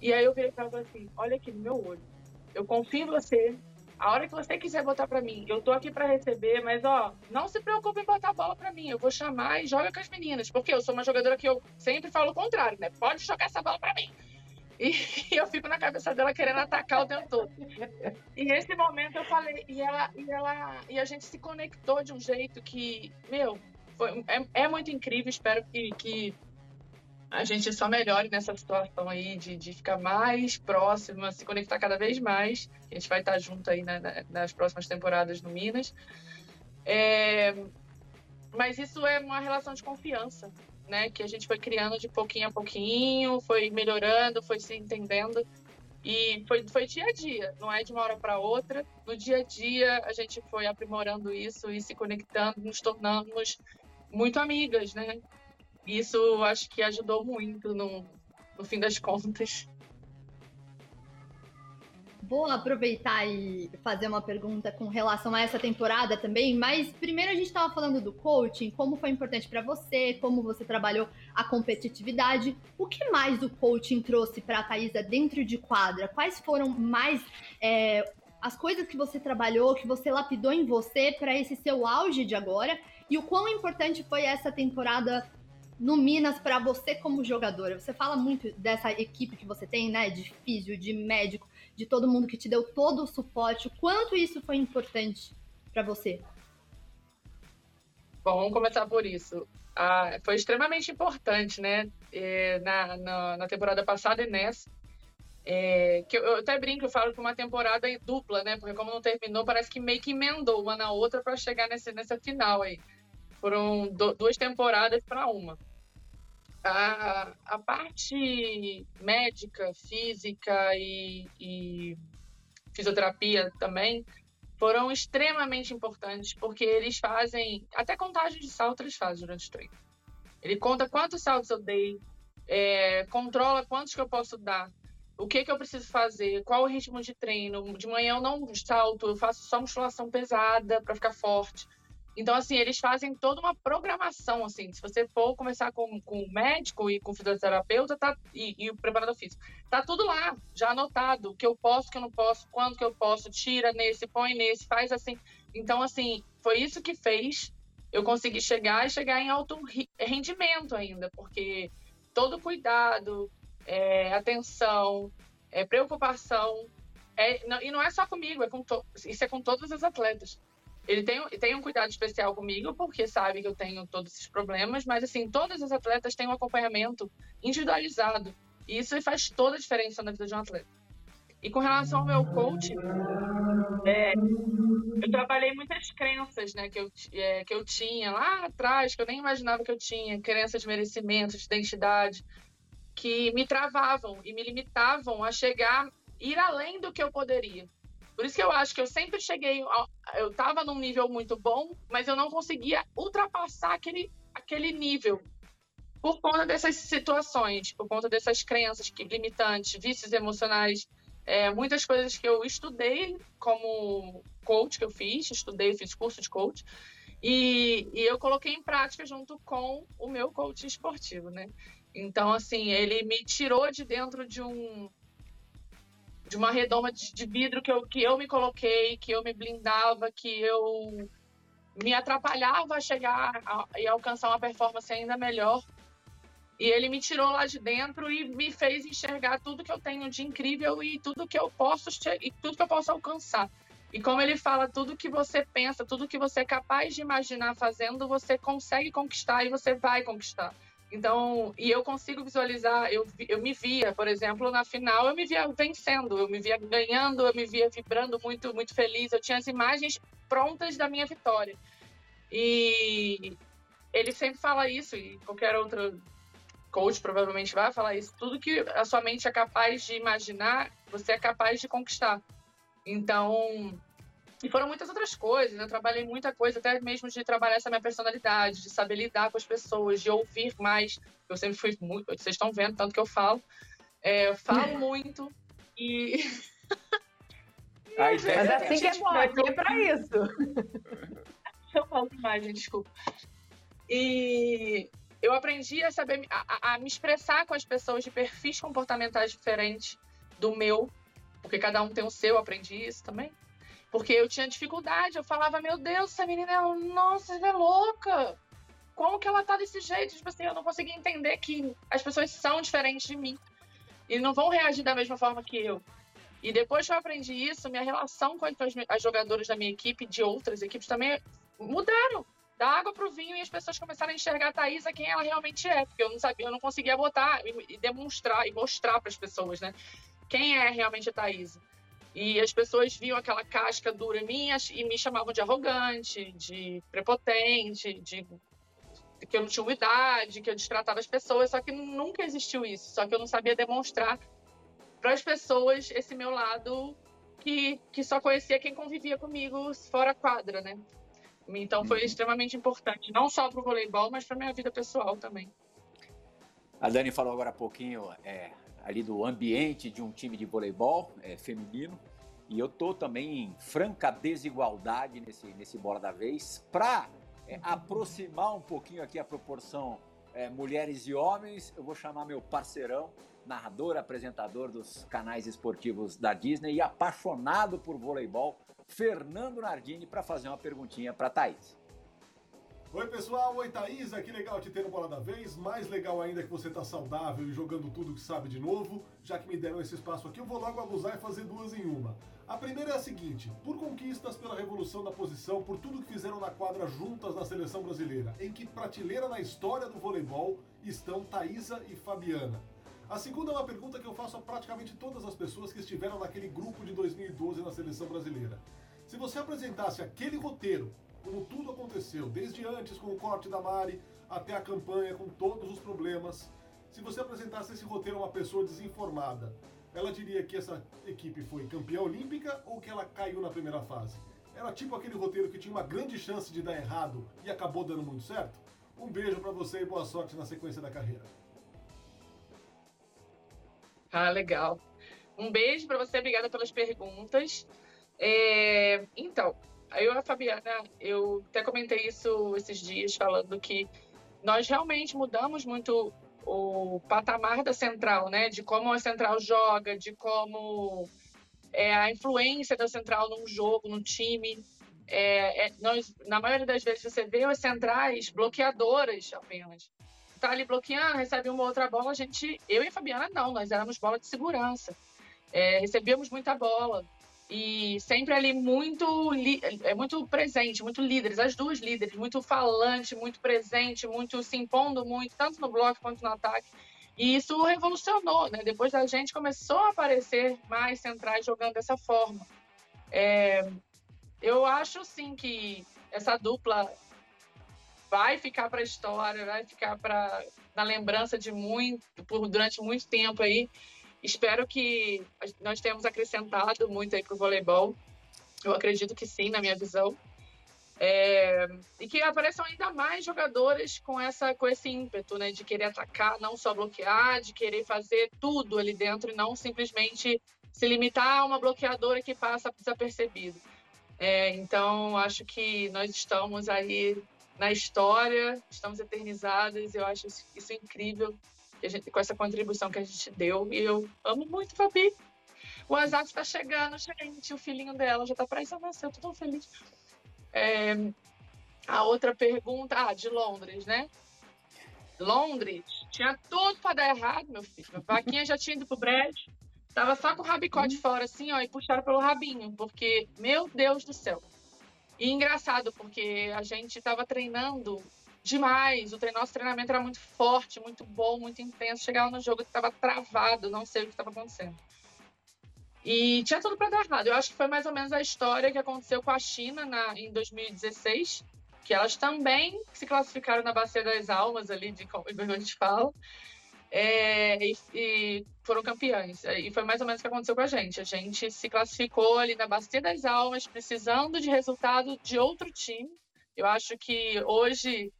B: E aí eu virei para ela assim: olha aqui no meu olho, eu confio em você. A hora que você quiser botar para mim, eu tô aqui para receber, mas ó, não se preocupe em botar a bola para mim. Eu vou chamar e joga com as meninas, porque eu sou uma jogadora que eu sempre falo o contrário, né? Pode jogar essa bola para mim. E, eu fico na cabeça dela querendo atacar o tempo todo. E nesse momento eu falei, e ela, e ela, e a gente se conectou de um jeito que, meu, foi, é, é muito incrível. Espero que, que a gente só melhore nessa situação aí de, de ficar mais próxima, se conectar cada vez mais. A gente vai estar junto aí na, na, nas próximas temporadas no Minas. É, mas isso é uma relação de confiança né? Que a gente foi criando de pouquinho a pouquinho, foi melhorando, foi se entendendo. E foi, foi dia a dia, não é de uma hora para outra. No dia a dia, a gente foi aprimorando isso e se conectando, nos tornamos muito amigas, né? Isso acho que ajudou muito no, no fim das contas.
D: Vou aproveitar e fazer uma pergunta com relação a essa temporada também, mas primeiro a gente estava falando do coaching, como foi importante para você, como você trabalhou a competitividade. O que mais o coaching trouxe para a Thaisa dentro de quadra? Quais foram mais é, as coisas que você trabalhou, que você lapidou em você para esse seu auge de agora? E o quão importante foi essa temporada no Minas para você como jogadora? Você fala muito dessa equipe que você tem, né? De físio, de médico de todo mundo que te deu todo o suporte. O quanto isso foi importante para você?
B: Bom, vamos começar por isso. Ah, foi extremamente importante, né? É, na, na, na, temporada passada e nessa. É, que eu, eu, até brinco, eu falo que uma temporada dupla, né? Porque como não terminou, parece que meio que emendou uma na outra para chegar nesse, nessa final aí. Foram do, duas temporadas para uma a, a parte médica, física e, e fisioterapia também foram extremamente importantes, porque eles fazem, até contagem de salto eles fazem durante o treino. Ele conta quantos saltos eu dei, é, controla quantos que eu posso dar, o que que eu preciso fazer, qual o ritmo de treino. De manhã eu não salto, eu faço só musculação pesada para ficar forte. Então, assim, eles fazem toda uma programação, assim. Se você for conversar com, com o médico e com o fisioterapeuta tá, e, e, o preparador físico, tá tudo lá, já anotado. O que eu posso, o que eu não posso, quando que eu posso, tira nesse, põe nesse, faz assim. Então, assim, foi isso que fez eu conseguir chegar e chegar em alto rendimento ainda, porque todo cuidado, é, atenção, é, preocupação, é, não, e não é só comigo, é com isso é com todos os atletas. Ele tem, tem um cuidado especial comigo, porque sabe que eu tenho todos esses problemas, mas assim, todas as atletas têm um acompanhamento individualizado. E isso faz toda a diferença na vida de um atleta. E com relação ao meu coach, é, eu trabalhei muitas crenças né, que, eu, é, que eu tinha lá atrás, que eu nem imaginava que eu tinha, crenças de merecimento, de identidade, que me travavam e me limitavam a chegar, ir além do que eu poderia. Por isso que eu acho que eu sempre cheguei, eu estava num nível muito bom, mas eu não conseguia ultrapassar aquele, aquele nível por conta dessas situações, por conta dessas crenças que, limitantes, vícios emocionais, é, muitas coisas que eu estudei como coach que eu fiz, estudei, fiz curso de coach, e, e eu coloquei em prática junto com o meu coach esportivo, né? Então, assim, ele me tirou de dentro de um de uma redoma de, de vidro que eu, que eu me coloquei, que eu me blindava, que eu me atrapalhava a chegar a, e alcançar uma performance ainda melhor e ele me tirou lá de dentro e me fez enxergar tudo que eu tenho de incrível e tudo que eu posso e tudo que eu posso alcançar. E como ele fala, tudo que você pensa, tudo que você é capaz de imaginar fazendo, você consegue conquistar e você vai conquistar. Então, e eu consigo visualizar, eu, eu me via, por exemplo, na final, eu me via vencendo, eu me via ganhando, eu me via vibrando muito, muito feliz. Eu tinha as imagens prontas da minha vitória. E ele sempre fala isso, e qualquer outro coach provavelmente vai falar isso, tudo que a sua mente é capaz de imaginar, você é capaz de conquistar. Então, e foram muitas outras coisas, né? eu trabalhei muita coisa, até mesmo de trabalhar essa minha personalidade, de saber lidar com as pessoas, de ouvir mais. Eu sempre fui muito, vocês estão vendo tanto que eu falo. É, eu falo muito e.
C: Mas assim que é bom, aqui é pra isso.
B: eu falo demais, gente, desculpa. E eu aprendi a saber a, a, me expressar com as pessoas de perfis comportamentais diferentes do meu, porque cada um tem o seu, eu aprendi isso também. Porque eu tinha dificuldade, eu falava, meu Deus, essa menina é, nossa, ela é louca. Como que ela tá desse jeito? Tipo assim, eu não conseguia entender que as pessoas são diferentes de mim e não vão reagir da mesma forma que eu. E depois que eu aprendi isso, minha relação com as, as jogadoras da minha equipe, de outras equipes também mudaram da água para o vinho e as pessoas começaram a enxergar a Thaisa quem ela realmente é, porque eu não sabia, eu não conseguia botar e, e demonstrar e mostrar para as pessoas, né? Quem é realmente a Thaisa. E as pessoas viam aquela casca dura minha e me chamavam de arrogante, de prepotente, de que eu não tinha umidade, que eu destratava as pessoas, só que nunca existiu isso, só que eu não sabia demonstrar para as pessoas esse meu lado que, que só conhecia quem convivia comigo fora quadra, né? Então foi uhum. extremamente importante, não só para o voleibol, mas para minha vida pessoal também.
A: A Dani falou agora há pouquinho é, ali do ambiente de um time de voleibol é, feminino. E eu tô também em franca desigualdade nesse, nesse bola da vez para é, aproximar um pouquinho aqui a proporção é, mulheres e homens. Eu vou chamar meu parceirão, narrador, apresentador dos canais esportivos da Disney e apaixonado por voleibol, Fernando Nardini para fazer uma perguntinha para Thaís.
F: Oi pessoal, oi Thaís, que legal te ter no Bola da Vez, mais legal ainda que você tá saudável e jogando tudo que sabe de novo, já que me deram esse espaço aqui, eu vou logo abusar e fazer duas em uma. A primeira é a seguinte, por conquistas, pela revolução da posição, por tudo que fizeram na quadra juntas na seleção brasileira, em que prateleira na história do voleibol estão Thaisa e Fabiana? A segunda é uma pergunta que eu faço a praticamente todas as pessoas que estiveram naquele grupo de 2012 na seleção brasileira. Se você apresentasse aquele roteiro, como tudo aconteceu, desde antes com o corte da Mari até a campanha, com todos os problemas, se você apresentasse esse roteiro a uma pessoa desinformada, ela diria que essa equipe foi campeã olímpica ou que ela caiu na primeira fase? Era tipo aquele roteiro que tinha uma grande chance de dar errado e acabou dando muito certo? Um beijo para você e boa sorte na sequência da carreira.
B: Ah, legal. Um beijo para você, obrigada pelas perguntas. É, então, eu e a Fabiana, eu até comentei isso esses dias, falando que nós realmente mudamos muito o patamar da central, né? De como a central joga, de como é a influência da central num jogo, num time. É, é, nós, na maioria das vezes, você vê as centrais bloqueadoras apenas. Tá ali bloqueando, recebe uma outra bola, a gente, eu e a Fabiana não, nós éramos bola de segurança. É, recebíamos muita bola e sempre ali muito é muito presente, muito líderes, as duas líderes, muito falante, muito presente, muito se impondo muito, tanto no bloco quanto no ataque. E isso revolucionou, né? Depois da gente começou a aparecer mais centrais jogando dessa forma. É, eu acho sim que essa dupla vai ficar para a história, vai ficar para na lembrança de muito por durante muito tempo aí. Espero que nós tenhamos acrescentado muito aí para o voleibol. Eu acredito que sim, na minha visão. É, e que apareçam ainda mais jogadores com essa com esse ímpeto, né, de querer atacar, não só bloquear, de querer fazer tudo ali dentro e não simplesmente se limitar a uma bloqueadora que passa desapercebido. É, então, acho que nós estamos aí na história, estamos eternizadas, eu acho isso incrível, gente, com essa contribuição que a gente deu, e eu amo muito Fabi. O Azaf está chegando, gente, o filhinho dela já está para isso nascer, eu tô tão feliz. É, a outra pergunta, ah, de Londres, né? Londres, tinha tudo para dar errado, meu filho. A vaquinha já tinha ido pro brejo, tava só com o rabicó de fora, assim, ó, e puxaram pelo rabinho, porque, meu Deus do céu, e engraçado, porque a gente estava treinando demais. O nosso treinamento era muito forte, muito bom, muito intenso. Chegava no jogo que estava travado, não sei o que estava acontecendo. E tinha tudo para dar errado. Eu acho que foi mais ou menos a história que aconteceu com a China na, em 2016, que elas também se classificaram na Bacia das Almas, ali, de como a gente fala é, e, e, foram campeãs. E foi mais ou menos o que aconteceu com a gente. A gente se classificou ali na Bacia das Almas, precisando de resultado de outro time. Eu acho que hoje,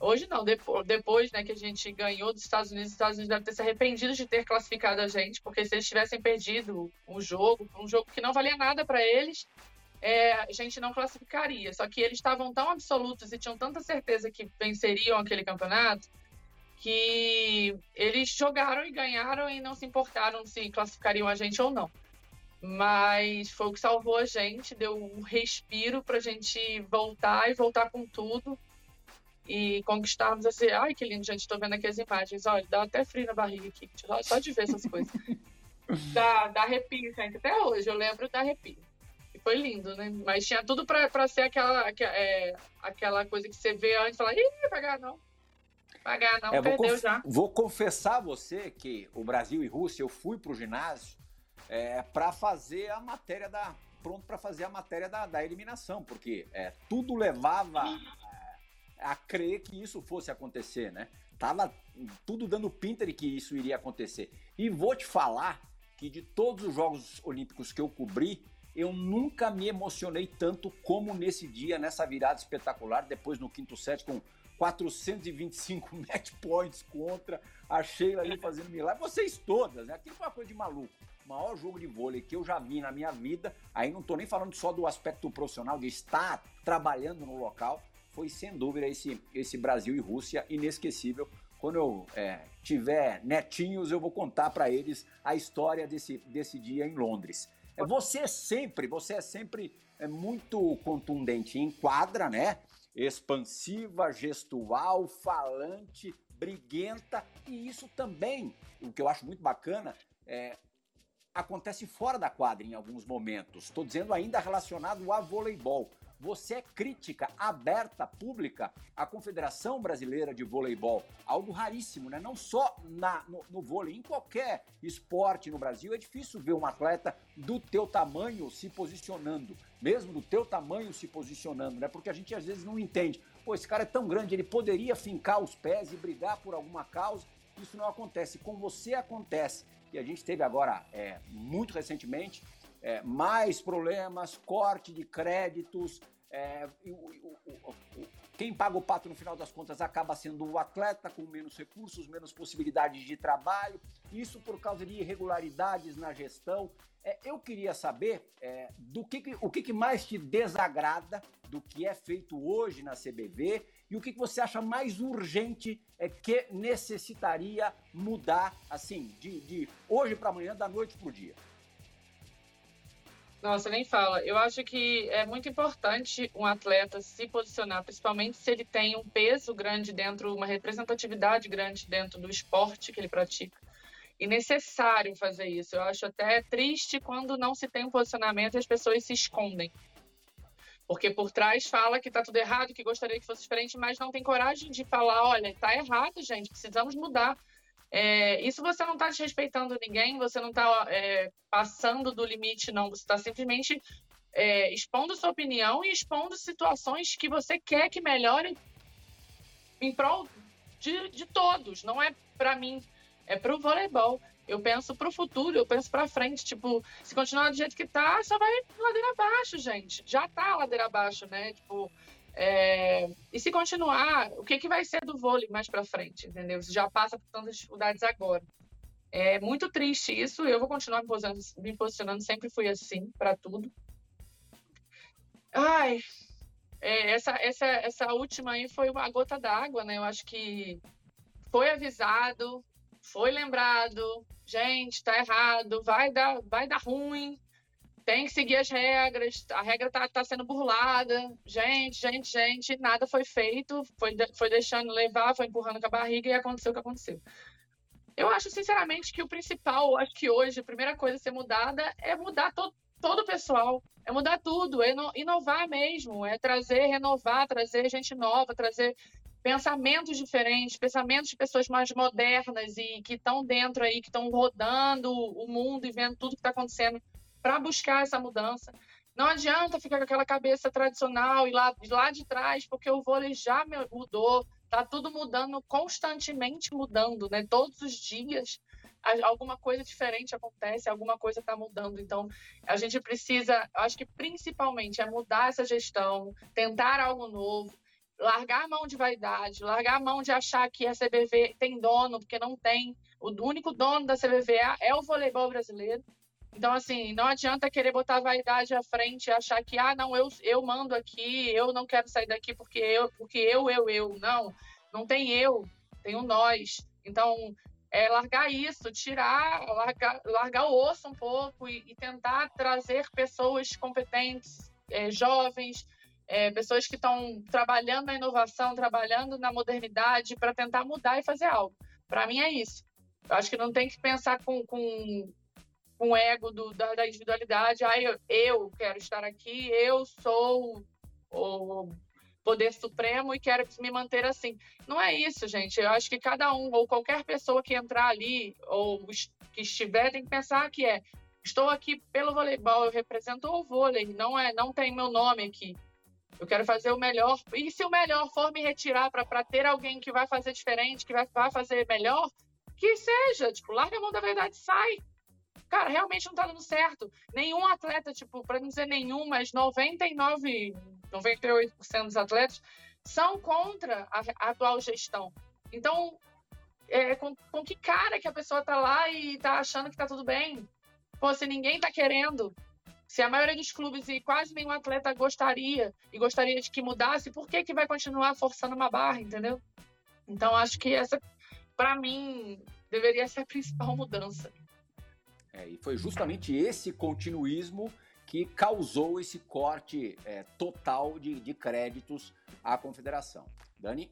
B: hoje não, depois, depois né, que a gente ganhou dos Estados Unidos, os Estados Unidos devem ter se arrependido de ter classificado a gente, porque se eles tivessem perdido um jogo, um jogo que não valia nada para eles, é, a gente não classificaria. Só que eles estavam tão absolutos e tinham tanta certeza que venceriam aquele campeonato que eles jogaram e ganharam e não se importaram se classificariam a gente ou não. Mas foi o que salvou a gente, deu um respiro para a gente voltar e voltar com tudo e conquistarmos assim. Ai, que lindo, gente, estou vendo aqui as imagens. Olha, dá até frio na barriga aqui, só de ver essas coisas. dá, dá arrepio, gente. Até hoje eu lembro da arrepio. E foi lindo, né? Mas tinha tudo para ser aquela, é, aquela coisa que você vê antes e fala, ih, ganhar não Pagar não, é,
A: perdeu vou já. Vou confessar a você que o Brasil e Rússia, eu fui pro ginásio é, para fazer a matéria da. Pronto para fazer a matéria da, da eliminação, porque é, tudo levava a crer que isso fosse acontecer, né? Tava tudo dando pinta de que isso iria acontecer. E vou te falar que de todos os Jogos Olímpicos que eu cobri, eu nunca me emocionei tanto como nesse dia, nessa virada espetacular, depois no quinto set com 425 match points contra a Sheila ali fazendo milagre. Vocês todas, né? Aquilo foi uma coisa de maluco. O maior jogo de vôlei que eu já vi na minha vida, aí não tô nem falando só do aspecto profissional, de estar trabalhando no local, foi sem dúvida esse, esse Brasil e Rússia inesquecível. Quando eu é, tiver netinhos, eu vou contar para eles a história desse, desse dia em Londres. É, você é sempre, você é sempre é, muito contundente em quadra, né? expansiva, gestual, falante, briguenta, e isso também, o que eu acho muito bacana, é, acontece fora da quadra em alguns momentos. Estou dizendo ainda relacionado a voleibol você é crítica aberta, pública à Confederação Brasileira de Voleibol. Algo raríssimo, né? Não só na, no, no vôlei, em qualquer esporte no Brasil é difícil ver um atleta do teu tamanho se posicionando, mesmo do teu tamanho se posicionando, né? Porque a gente às vezes não entende. Pô, esse cara é tão grande, ele poderia fincar os pés e brigar por alguma causa. Isso não acontece. Com você acontece. E a gente teve agora, é, muito recentemente, é, mais problemas, corte de créditos. É, o, o, o, quem paga o pato no final das contas acaba sendo o atleta com menos recursos, menos possibilidades de trabalho, isso por causa de irregularidades na gestão. É, eu queria saber é, do que, o que, que, mais te desagrada do que é feito hoje na CBV e o que, que você acha mais urgente é, que necessitaria mudar assim de, de hoje para amanhã, da noite para o dia.
B: Nossa, nem fala. Eu acho que é muito importante um atleta se posicionar, principalmente se ele tem um peso grande dentro, uma representatividade grande dentro do esporte que ele pratica. E necessário fazer isso. Eu acho até triste quando não se tem um posicionamento e as pessoas se escondem. Porque por trás fala que está tudo errado, que gostaria que fosse diferente, mas não tem coragem de falar, olha, está errado, gente, precisamos mudar. É, isso você não está desrespeitando ninguém, você não está é, passando do limite, não. Você está simplesmente é, expondo sua opinião e expondo situações que você quer que melhorem em prol de, de todos. Não é para mim, é para o voleibol. Eu penso para o futuro, eu penso para frente. Tipo, se continuar do jeito que tá, só vai ladeira abaixo, gente. Já tá ladeira abaixo, né? Tipo, é... E se continuar, o que, que vai ser do vôlei mais para frente, entendeu? Você já passa por tantas dificuldades agora. É muito triste isso. Eu vou continuar me posicionando, me posicionando sempre fui assim para tudo. Ai, é, essa, essa, essa última aí foi uma gota d'água, né? Eu acho que foi avisado, foi lembrado, gente, tá errado, vai dar, vai dar ruim, tem que seguir as regras, a regra tá, tá sendo burlada, gente, gente, gente, nada foi feito, foi, foi deixando levar, foi empurrando com a barriga e aconteceu o que aconteceu. Eu acho, sinceramente, que o principal, acho que hoje, a primeira coisa a ser mudada é mudar todo, todo o pessoal, é mudar tudo, é inovar mesmo, é trazer, renovar, trazer gente nova, trazer pensamentos diferentes, pensamentos de pessoas mais modernas e que estão dentro aí, que estão rodando o mundo e vendo tudo que está acontecendo para buscar essa mudança. Não adianta ficar com aquela cabeça tradicional e lá, lá de trás, porque o vôlei já mudou, está tudo mudando, constantemente mudando, né? Todos os dias alguma coisa diferente acontece, alguma coisa está mudando. Então, a gente precisa, acho que principalmente é mudar essa gestão, tentar algo novo, largar a mão de vaidade, largar a mão de achar que a CBV tem dono, porque não tem. O único dono da CBV é, é o voleibol brasileiro. Então, assim, não adianta querer botar a vaidade à frente e achar que, ah, não, eu, eu mando aqui, eu não quero sair daqui porque eu, porque eu, eu, eu. Não, não tem eu, tem o nós. Então, é largar isso, tirar, largar, largar o osso um pouco e, e tentar trazer pessoas competentes, é, jovens, é, pessoas que estão trabalhando na inovação, trabalhando na modernidade para tentar mudar e fazer algo. Para mim é isso. Eu acho que não tem que pensar com, com, o ego do, da, da, individualidade. Ah, eu, eu quero estar aqui, eu sou o poder supremo e quero me manter assim. Não é isso, gente. Eu acho que cada um, ou qualquer pessoa que entrar ali, ou que estiver, tem que pensar que é estou aqui pelo voleibol, eu represento o vôlei, não é, não tem meu nome aqui. Eu quero fazer o melhor. E se o melhor for me retirar para ter alguém que vai fazer diferente, que vai, vai fazer melhor, que seja. Tipo, larga a mão da verdade sai. Cara, realmente não tá dando certo. Nenhum atleta, tipo, para não dizer nenhum, mas 99, 98% dos atletas são contra a, a atual gestão. Então, é, com, com que cara que a pessoa tá lá e tá achando que tá tudo bem? Pô, se ninguém tá querendo, se a maioria dos clubes e quase nenhum atleta gostaria e gostaria de que mudasse, por que, que vai continuar forçando uma barra, entendeu? Então, acho que essa, para mim, deveria ser a principal mudança.
A: É, e foi justamente esse continuismo que causou esse corte é, total de, de créditos à confederação. Dani?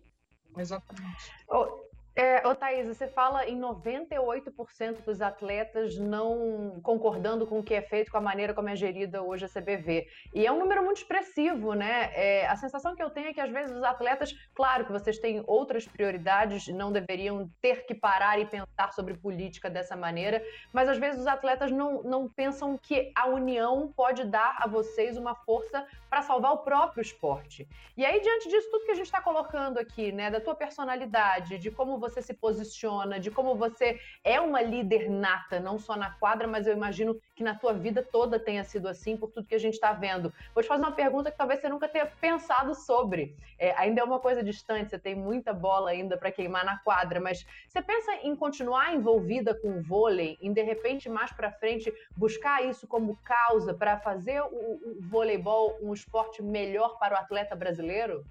B: Exatamente.
C: Oh, é, ô Thaís, você fala em 98% dos atletas não concordando com o que é feito, com a maneira como é gerida hoje a CBV. E é um número muito expressivo, né? É, a sensação que eu tenho é que às vezes os atletas, claro que vocês têm outras prioridades, não deveriam ter que parar e pensar sobre política dessa maneira, mas às vezes os atletas não, não pensam que a união pode dar a vocês uma força para salvar o próprio esporte. E aí, diante disso, tudo que a gente está colocando aqui, né, da tua personalidade, de como você se posiciona, de como você é uma líder nata, não só na quadra, mas eu imagino que na tua vida toda tenha sido assim, por tudo que a gente está vendo. Vou te fazer uma pergunta que talvez você nunca tenha pensado sobre. É, ainda é uma coisa distante, você tem muita bola ainda para queimar na quadra, mas você pensa em continuar envolvida com o vôlei, em de repente mais para frente buscar isso como causa para fazer o, o voleibol um esporte melhor para o atleta brasileiro?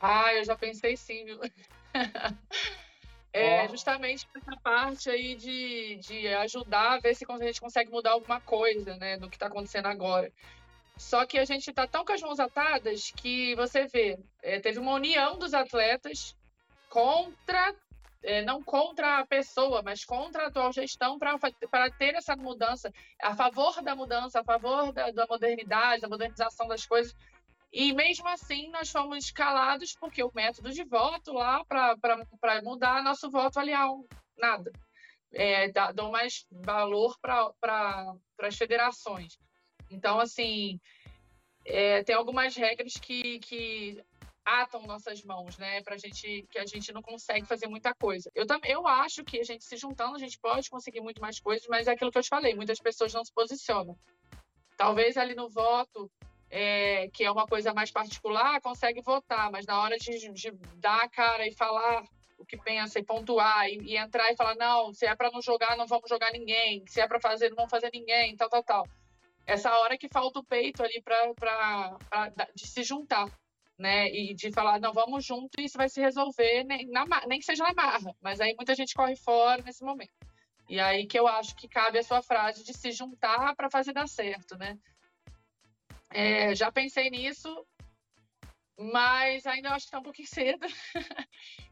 B: Ah, eu já pensei sim, viu? é, oh. justamente essa parte aí de, de ajudar a ver se a gente consegue mudar alguma coisa, né, no que está acontecendo agora. Só que a gente está tão com as mãos atadas que você vê, é, teve uma união dos atletas contra, é, não contra a pessoa, mas contra a atual gestão para ter essa mudança, a favor da mudança, a favor da, da modernidade, da modernização das coisas. E mesmo assim, nós fomos escalados porque o método de voto lá para mudar nosso voto ali, ah, nada. É, dão mais valor para as federações. Então, assim, é, tem algumas regras que, que atam nossas mãos, né? Pra gente, que a gente não consegue fazer muita coisa. Eu também, eu acho que a gente se juntando, a gente pode conseguir muito mais coisas, mas é aquilo que eu te falei, muitas pessoas não se posicionam. Talvez ali no voto, é, que é uma coisa mais particular, consegue votar, mas na hora de, de dar a cara e falar o que pensa e pontuar e, e entrar e falar não, se é para não jogar, não vamos jogar ninguém, se é para fazer, não vamos fazer ninguém, tal, tal, tal. Essa hora que falta o peito ali para de se juntar, né? E de falar não, vamos junto e isso vai se resolver nem, na, nem que seja na marra, mas aí muita gente corre fora nesse momento. E aí que eu acho que cabe a sua frase de se juntar para fazer dar certo, né? É, já pensei nisso, mas ainda acho que está um pouquinho cedo.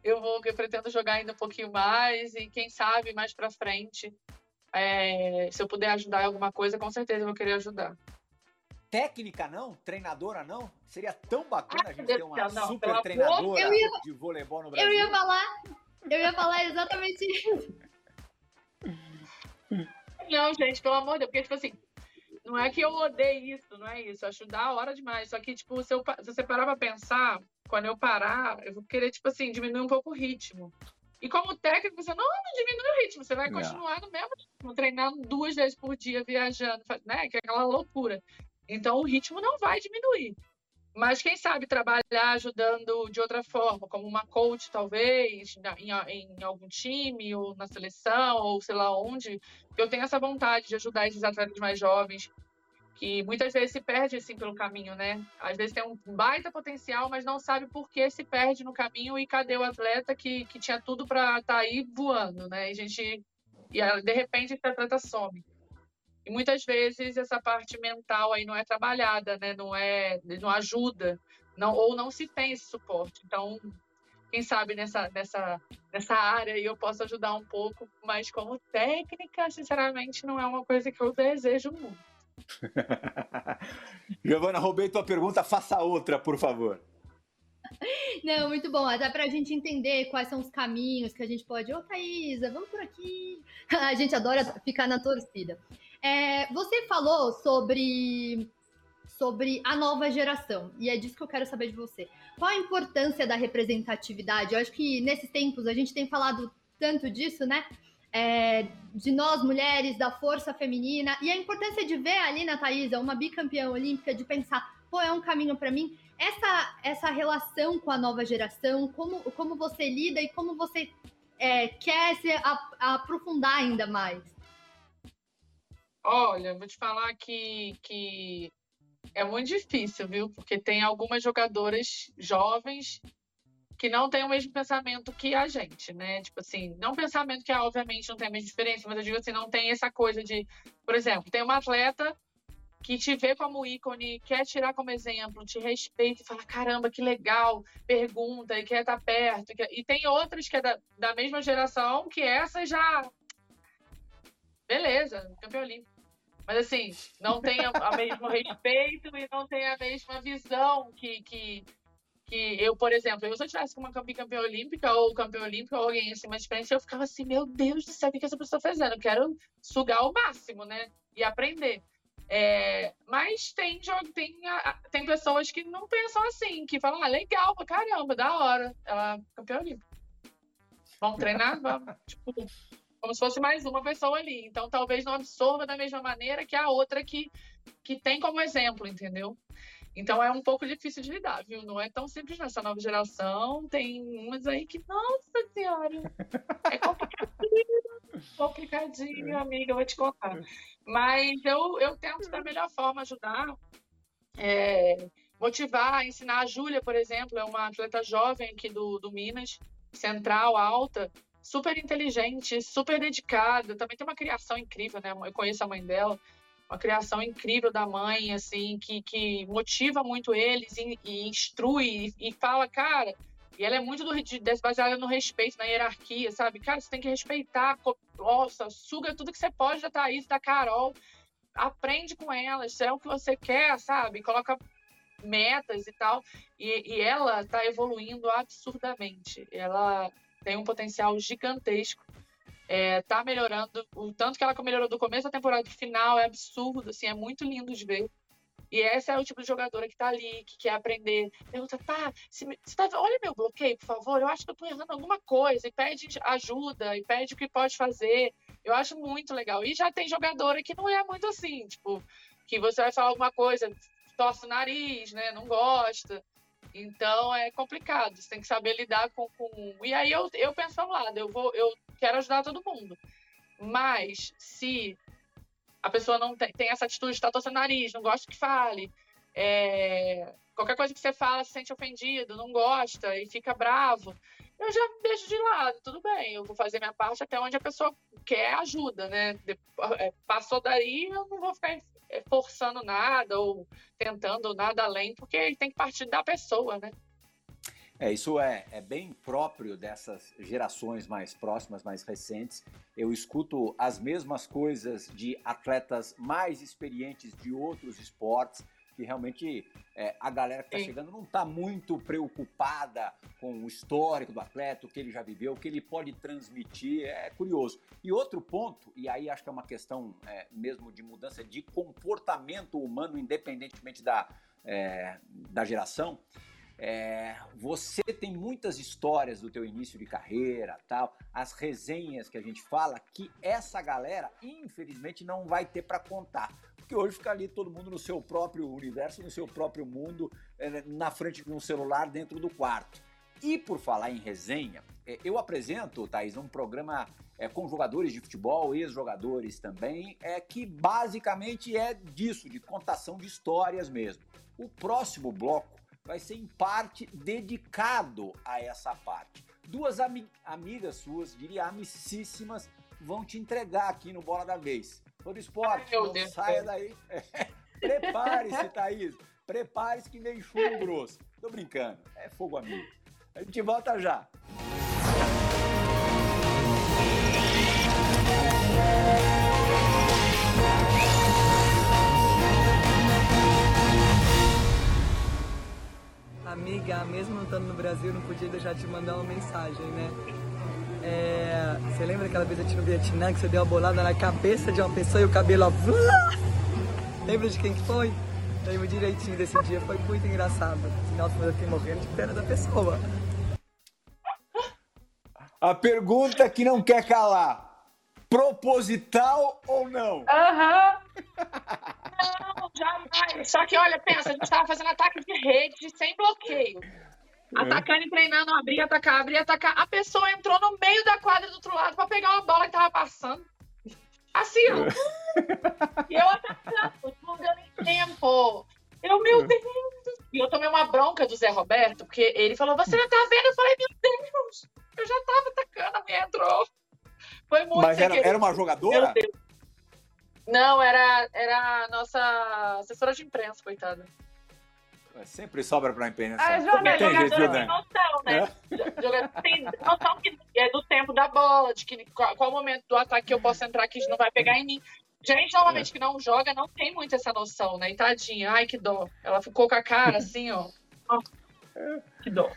B: eu vou, eu pretendo jogar ainda um pouquinho mais e quem sabe mais para frente, é, se eu puder ajudar em alguma coisa, com certeza eu vou querer ajudar.
A: Técnica não? Treinadora não? Seria tão bacana Ai, a gente ter uma não, super treinadora ia, de voleibol no Brasil.
D: Eu ia falar, eu ia falar exatamente isso.
B: Não, gente, pelo amor de Deus, porque tipo assim, não é que eu odeio isso, não é isso. Eu acho da hora demais. Só que, tipo, se, eu, se você parar pra pensar, quando eu parar, eu vou querer, tipo assim, diminuir um pouco o ritmo. E como técnico, você não, não diminui o ritmo, você vai é. continuar no mesmo ritmo, treinando duas vezes por dia, viajando, né? Que é aquela loucura. Então o ritmo não vai diminuir. Mas quem sabe trabalhar ajudando de outra forma, como uma coach, talvez, em, em, algum time, ou na seleção, ou sei lá onde. Eu tenho essa vontade de ajudar esses atletas mais jovens, que muitas vezes se perde assim pelo caminho, né? Às vezes tem um baita potencial, mas não sabe por que se perde no caminho e cadê o atleta que, que tinha tudo para estar tá aí voando, né? E a gente. E de repente esse atleta some. E muitas vezes essa parte mental aí não é trabalhada, né? Não é, não ajuda, não ou não se tem esse suporte. Então, quem sabe nessa nessa nessa área eu posso ajudar um pouco, mas como técnica, sinceramente, não é uma coisa que eu desejo muito.
A: Giovana, roubei tua pergunta, faça outra, por favor.
D: Não, muito bom. Até para a gente entender quais são os caminhos que a gente pode. Ô, Thaisa, vamos por aqui. A gente adora ficar na torcida. É, você falou sobre, sobre a nova geração, e é disso que eu quero saber de você. Qual a importância da representatividade? Eu acho que nesses tempos a gente tem falado tanto disso, né? É, de nós mulheres, da força feminina, e a importância de ver ali na Thaisa uma bicampeã olímpica, de pensar, pô, é um caminho para mim. Essa, essa relação com a nova geração, como, como você lida e como você é, quer se aprofundar ainda mais?
B: Olha, vou te falar que, que é muito difícil, viu? Porque tem algumas jogadoras jovens que não têm o mesmo pensamento que a gente, né? Tipo assim, não pensamento que obviamente não tem a mesma diferença, mas eu digo assim, não tem essa coisa de, por exemplo, tem uma atleta que te vê como ícone, quer tirar como exemplo, te respeita e fala, caramba, que legal, pergunta e quer estar perto. Quer... E tem outras que é da, da mesma geração que essa já. Beleza, campeão olímpico. Mas assim, não tem o mesmo respeito e não tem a mesma visão que, que, que eu, por exemplo, eu se eu tivesse uma campeã, olímpica ou campeã olímpica ou alguém assim mais experiência, eu ficava assim, meu Deus do céu, o que essa pessoa está fazendo? Eu quero sugar o máximo, né? E aprender. É, mas tem, tem, tem pessoas que não pensam assim, que falam, ah, legal pra caramba, da hora. Ela é campeã olímpica. Vamos treinar? Vamos. Tipo, como se fosse mais uma pessoa ali. Então, talvez não absorva da mesma maneira que a outra que, que tem como exemplo, entendeu? Então, é um pouco difícil de lidar, viu? Não é tão simples nessa nova geração. Tem umas aí que, nossa senhora, é complicadinho, complicadinho, amiga, eu vou te contar. Mas eu, eu tento da melhor forma ajudar, é, motivar, ensinar. A Júlia, por exemplo, é uma atleta jovem aqui do, do Minas, central, alta, super inteligente, super dedicada, também tem uma criação incrível, né? Eu conheço a mãe dela, uma criação incrível da mãe, assim, que, que motiva muito eles e, e instrui e, e, fala, cara, e ela é muito do, de, baseada no respeito, na hierarquia, sabe? Cara, você tem que respeitar, nossa, suga tudo que você pode da Thaís, da Carol, aprende com elas, é o que você quer, sabe? Coloca metas e tal. E, e ela está evoluindo absurdamente. Ela tem um potencial gigantesco. É, tá melhorando. O tanto que ela melhorou do começo da temporada pro final é absurdo, assim, é muito lindo de ver. E essa é o tipo de jogadora que tá ali, que quer aprender. Pergunta, tá, se, se tá, olha meu bloqueio, por favor, eu acho que eu tô errando alguma coisa. E pede ajuda, e pede o que pode fazer. Eu acho muito legal. E já tem jogadora que não é muito assim, tipo, que você vai falar alguma coisa, torce o nariz, né? Não gosta. Então é complicado, você tem que saber lidar com. com... E aí eu, eu penso ao lado, eu vou, eu quero ajudar todo mundo. Mas se a pessoa não tem, tem essa atitude de estar torcendo o nariz, não gosta que fale, é... qualquer coisa que você fala se sente ofendido, não gosta e fica bravo, eu já deixo de lado, tudo bem, eu vou fazer minha parte até onde a pessoa quer ajuda, né? É, passou daí, eu não vou ficar forçando nada ou tentando nada além, porque tem que partir da pessoa, né?
A: É, isso é, é bem próprio dessas gerações mais próximas, mais recentes. Eu escuto as mesmas coisas de atletas mais experientes de outros esportes, que realmente é, a galera que está chegando não está muito preocupada com o histórico do atleta, o que ele já viveu, o que ele pode transmitir, é curioso. E outro ponto, e aí acho que é uma questão é, mesmo de mudança de comportamento humano, independentemente da, é, da geração, é, você tem muitas histórias do teu início de carreira, tal, as resenhas que a gente fala, que essa galera, infelizmente, não vai ter para contar. Porque hoje fica ali todo mundo no seu próprio universo, no seu próprio mundo, é, na frente de um celular dentro do quarto. E por falar em resenha, é, eu apresento, Thaís, um programa é, com jogadores de futebol, ex-jogadores também, é que basicamente é disso, de contação de histórias mesmo. O próximo bloco vai ser em parte dedicado a essa parte. Duas ami amigas suas, diria amicíssimas, vão te entregar aqui no Bola da Vez. Todo esporte, Ai, Deus saia Deus. daí. Prepare-se, Thaís. Prepare-se que vem chumbo grosso. Tô brincando, é fogo amigo. A gente volta já.
G: amiga, mesmo não estando no Brasil, não podia deixar de te mandar uma mensagem, né? É, você lembra aquela vez aqui no Vietnã que você deu uma bolada na cabeça de uma pessoa e o cabelo... Lembra de quem que foi? lembro direitinho desse dia, foi muito engraçado. Sinal, eu fiquei morrendo de pena da pessoa.
A: A pergunta que não quer calar. Proposital ou não?
B: Aham. Uhum. Não, jamais. Só que, olha, pensa, a gente estava fazendo ataque de rede sem bloqueio. É. Atacando e treinando, abrir, atacar, abrir, atacar. A pessoa entrou no meio da quadra do outro lado para pegar uma bola que tava passando. Assim, ó. e eu atacando, não deu nem tempo. Eu, meu é. Deus. E eu tomei uma bronca do Zé Roberto, porque ele falou: Você não tá vendo? Eu falei: Meu Deus, eu já tava atacando, a minha entrou. Foi muito.
A: Mas era, era uma jogadora? Meu Deus.
B: Não, era, era a nossa assessora de imprensa, coitada.
A: Sempre sobra para a imprensa.
B: Ah, jogador, jogador tem noção, né? É? Jogador tem noção que é do tempo da bola, de que qual, qual momento do ataque que eu posso entrar que não vai pegar em mim. Gente, normalmente, é. que não joga, não tem muito essa noção, né? E tadinha, ai, que dó. Ela ficou com a cara assim, ó. que dó.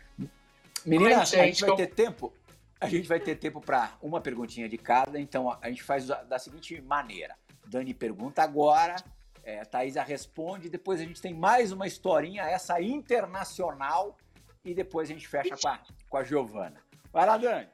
A: Meninas, a gente vai ter tempo. A gente vai ter tempo para uma perguntinha de cada, então a gente faz da seguinte maneira. Dani pergunta agora, é, Thaisa responde, depois a gente tem mais uma historinha, essa internacional, e depois a gente fecha com a, com a Giovana. Vai lá, Dani.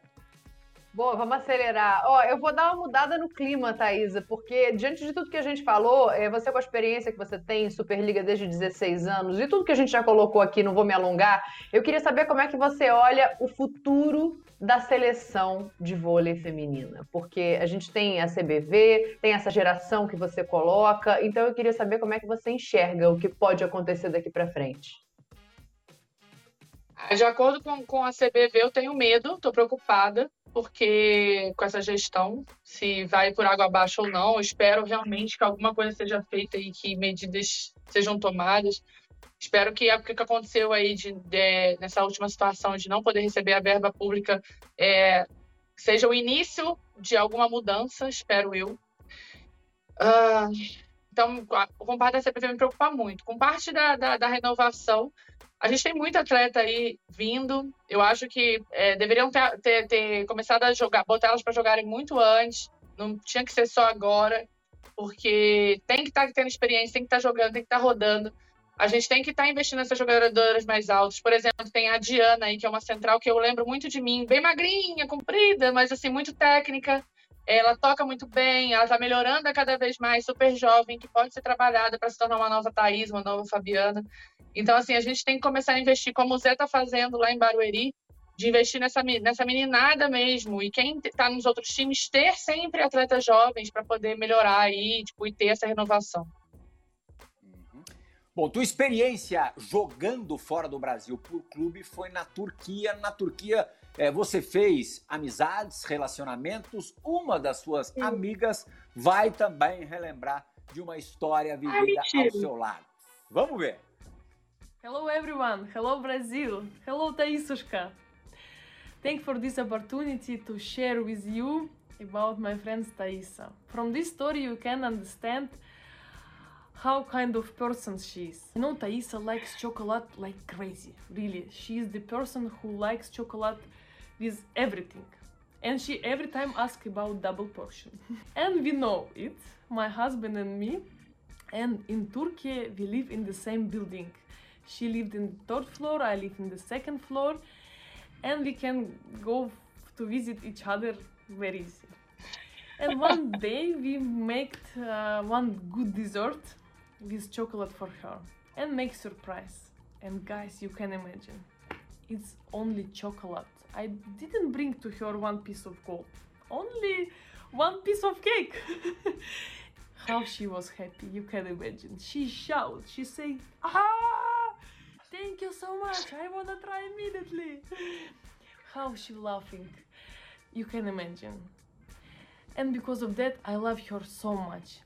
C: Boa, vamos acelerar. Ó, eu vou dar uma mudada no clima, Thaisa, porque diante de tudo que a gente falou, é, você com a experiência que você tem em Superliga desde 16 anos, e tudo que a gente já colocou aqui, não vou me alongar, eu queria saber como é que você olha o futuro da seleção de vôlei feminina, porque a gente tem a CBV, tem essa geração que você coloca, então eu queria saber como é que você enxerga o que pode acontecer daqui para frente.
B: De acordo com, com a CBV, eu tenho medo, estou preocupada, porque com essa gestão, se vai por água abaixo ou não, espero realmente que alguma coisa seja feita e que medidas sejam tomadas Espero que o que aconteceu aí de, de, nessa última situação de não poder receber a verba pública é, seja o início de alguma mudança, espero eu. Uh, Então, com parte da CPV me preocupa muito. Com parte da, da, da renovação, a gente tem muito atleta aí vindo. Eu acho que é, deveriam ter, ter, ter, começado a jogar, botar elas para jogarem muito antes. Não tinha que ser só agora, porque tem que estar tá tendo experiência, tem que estar tá jogando, tem que estar tá rodando. A gente tem que estar tá investindo nessas jogadoras mais altas. Por exemplo, tem a Diana aí, que é uma central que eu lembro muito de mim, bem magrinha, comprida, mas assim, muito técnica. Ela toca muito bem, ela está melhorando a cada vez mais, super jovem, que pode ser trabalhada para se tornar uma nova Thaís, uma nova Fabiana. Então, assim, a gente tem que começar a investir, como o Zé está fazendo lá em Barueri, de investir nessa, nessa meninada mesmo. E quem está nos outros times, ter sempre atletas jovens para poder melhorar aí tipo, e ter essa renovação.
A: Bom, tua experiência jogando fora do Brasil por clube foi na Turquia. Na Turquia, é, você fez amizades, relacionamentos. Uma das suas Sim. amigas vai também relembrar de uma história vivida Ai, ao seu lado. Vamos ver.
H: Hello everyone. Hello Brazil. Hello Taisushka. Thank you for this opportunity to share with you about my friend Taisa. From this story you can understand how kind of person she is. You know, Thaisa likes chocolate like crazy, really. She is the person who likes chocolate with everything. And she every time asks about double portion. and we know it, my husband and me. And in Turkey, we live in the same building. She lived in the third floor, I live in the second floor. And we can go to visit each other very easy. And one day we made uh, one good dessert with chocolate for her and make surprise. And guys, you can imagine, it's only chocolate. I didn't bring to her one piece of gold, only one piece of cake. How she was happy, you can imagine. She shouted, she said, Ah! Thank you so much, I wanna try immediately. How she laughing, you can imagine. And because of that, I love her so much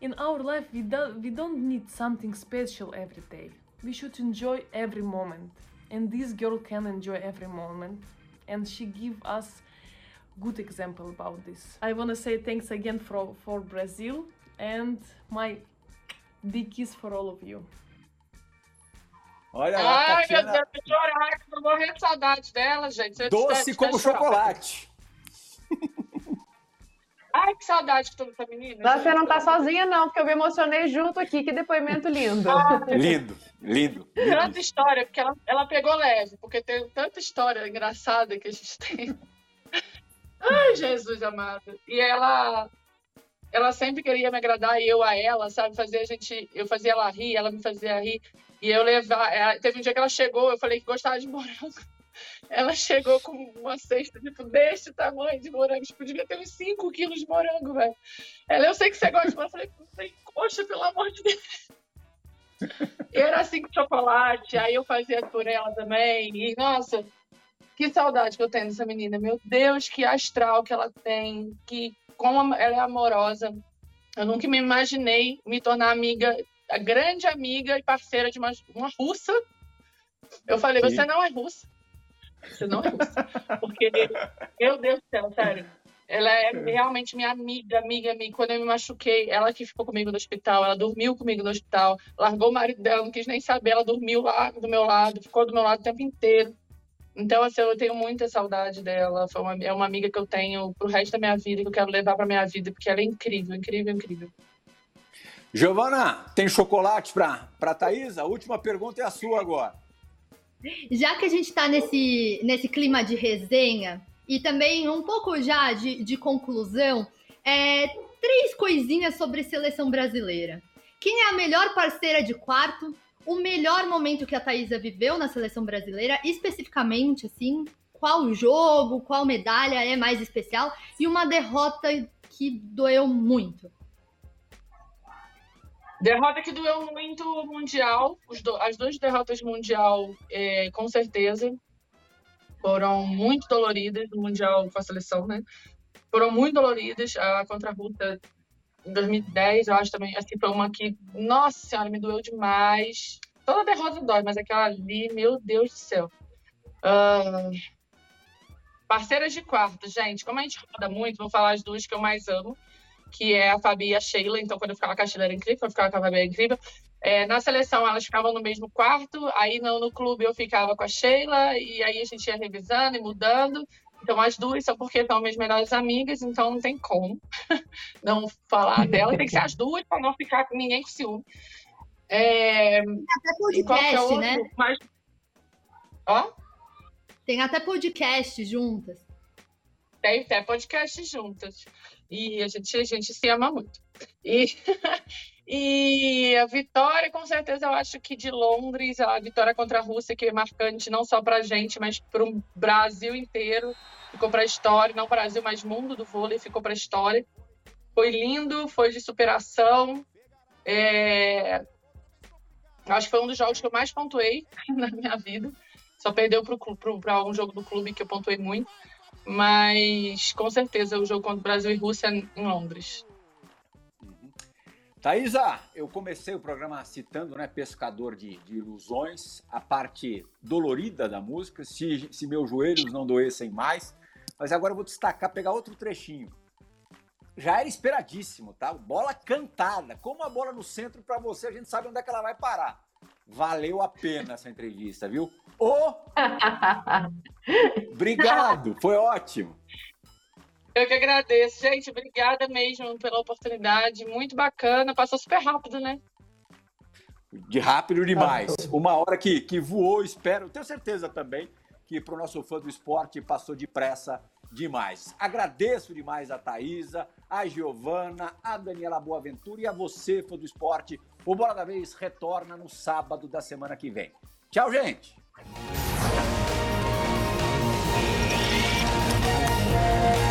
H: in our life we don't we don't need something special every day we should enjoy every moment and this girl can enjoy every moment. And she give us good example about this. I want to say thanks again for for brazil and my big kiss for all of you.
B: Olha lá, Ai, Tatiana... meu Deus, eu chorar, tô morrendo de saudade dela, gente.
A: Doce como chocolate.
B: Ai, que saudade que tô dessa menina.
C: Você não tá sozinha, não, porque eu me emocionei junto aqui. Que depoimento lindo.
A: Ah, lindo, lindo.
B: Tanta história, porque ela, ela pegou leve, porque tem tanta história engraçada que a gente tem. Ai, Jesus amado. E ela ela sempre queria me agradar e eu a ela, sabe? Fazer a gente. Eu fazia ela rir, ela me fazia rir. E eu levar. Ela, teve um dia que ela chegou, eu falei que gostava de morango. Ela chegou com uma cesta, tipo, desse tamanho de morango. Tipo, devia ter uns 5 quilos de morango, velho. Ela, eu sei que você gosta de morango. Eu falei, poxa, pelo amor de Deus. E era assim com chocolate, aí eu fazia por ela também. E, nossa, que saudade que eu tenho dessa menina. Meu Deus, que astral que ela tem, que como ela é amorosa. Eu nunca me imaginei me tornar amiga, a grande amiga e parceira de uma, uma russa. Eu falei, Sim. você não é russa. Você não é. Porque, meu Deus do céu, sério. Ela é realmente minha amiga, amiga, amiga. Quando eu me machuquei, ela que ficou comigo no hospital, ela dormiu comigo no hospital, largou o marido dela, não quis nem saber, ela dormiu lá do meu lado, ficou do meu lado o tempo inteiro. Então, assim, eu tenho muita saudade dela. Foi uma, é uma amiga que eu tenho pro resto da minha vida, que eu quero levar pra minha vida, porque ela é incrível, incrível, incrível.
A: Giovana, tem chocolate pra, pra Thaís? A última pergunta é a sua agora.
D: Já que a gente está nesse, nesse clima de resenha e também um pouco já de, de conclusão, é, três coisinhas sobre seleção brasileira. Quem é a melhor parceira de quarto? O melhor momento que a Thaisa viveu na seleção brasileira, especificamente, assim, qual jogo, qual medalha é mais especial? E uma derrota que doeu muito.
B: Derrota que doeu muito o Mundial. Do, as duas derrotas Mundial, é, com certeza, foram muito doloridas no Mundial com a seleção, né? Foram muito doloridas. A contra a Rússia em 2010, eu acho também, assim, foi uma que, nossa senhora, me doeu demais. Toda derrota dói, mas aquela ali, meu Deus do céu. Uh, parceiras de quarto, gente, como a gente roda muito, vou falar as duas que eu mais amo. Que é a Fabi e a Sheila. Então, quando eu ficava com a Sheila era incrível, quando eu ficava com a Fabi era incrível. É, na seleção, elas ficavam no mesmo quarto, aí no, no clube eu ficava com a Sheila, e aí a gente ia revisando e mudando. Então, as duas são porque são minhas melhores amigas, então não tem como não falar dela. Tem que ser as duas para não ficar com ninguém com ciúme. É...
D: Até podcast, né? Mas...
B: Ó?
D: Tem até podcast juntas.
B: Tem até podcast juntas. E a gente, a gente se ama muito. E, e a vitória, com certeza, eu acho que de Londres, a vitória contra a Rússia, que é marcante não só para a gente, mas para o Brasil inteiro. Ficou para a história, não Brasil, mas mundo do vôlei, ficou para a história. Foi lindo, foi de superação. É... Acho que foi um dos jogos que eu mais pontuei na minha vida. Só perdeu para um jogo do clube que eu pontuei muito. Mas com certeza o jogo contra o Brasil e Rússia em Londres.
A: Uhum. Thaisa, eu comecei o programa citando né, Pescador de, de, Ilusões, a parte dolorida da música, se, se meus joelhos não doessem mais. Mas agora eu vou destacar, pegar outro trechinho. Já era esperadíssimo, tá? Bola cantada. Como a bola no centro, para você, a gente sabe onde é que ela vai parar. Valeu a pena essa entrevista, viu? Oh! Obrigado, foi ótimo.
B: Eu que agradeço, gente. Obrigada mesmo pela oportunidade. Muito bacana. Passou super rápido, né?
A: De rápido demais. Uma hora que, que voou, espero. Tenho certeza também que para o nosso fã do esporte passou depressa demais. Agradeço demais a Thaisa, a Giovana, a Daniela Boaventura e a você, fã do esporte. O Bola da Vez retorna no sábado da semana que vem. Tchau, gente! Thank you.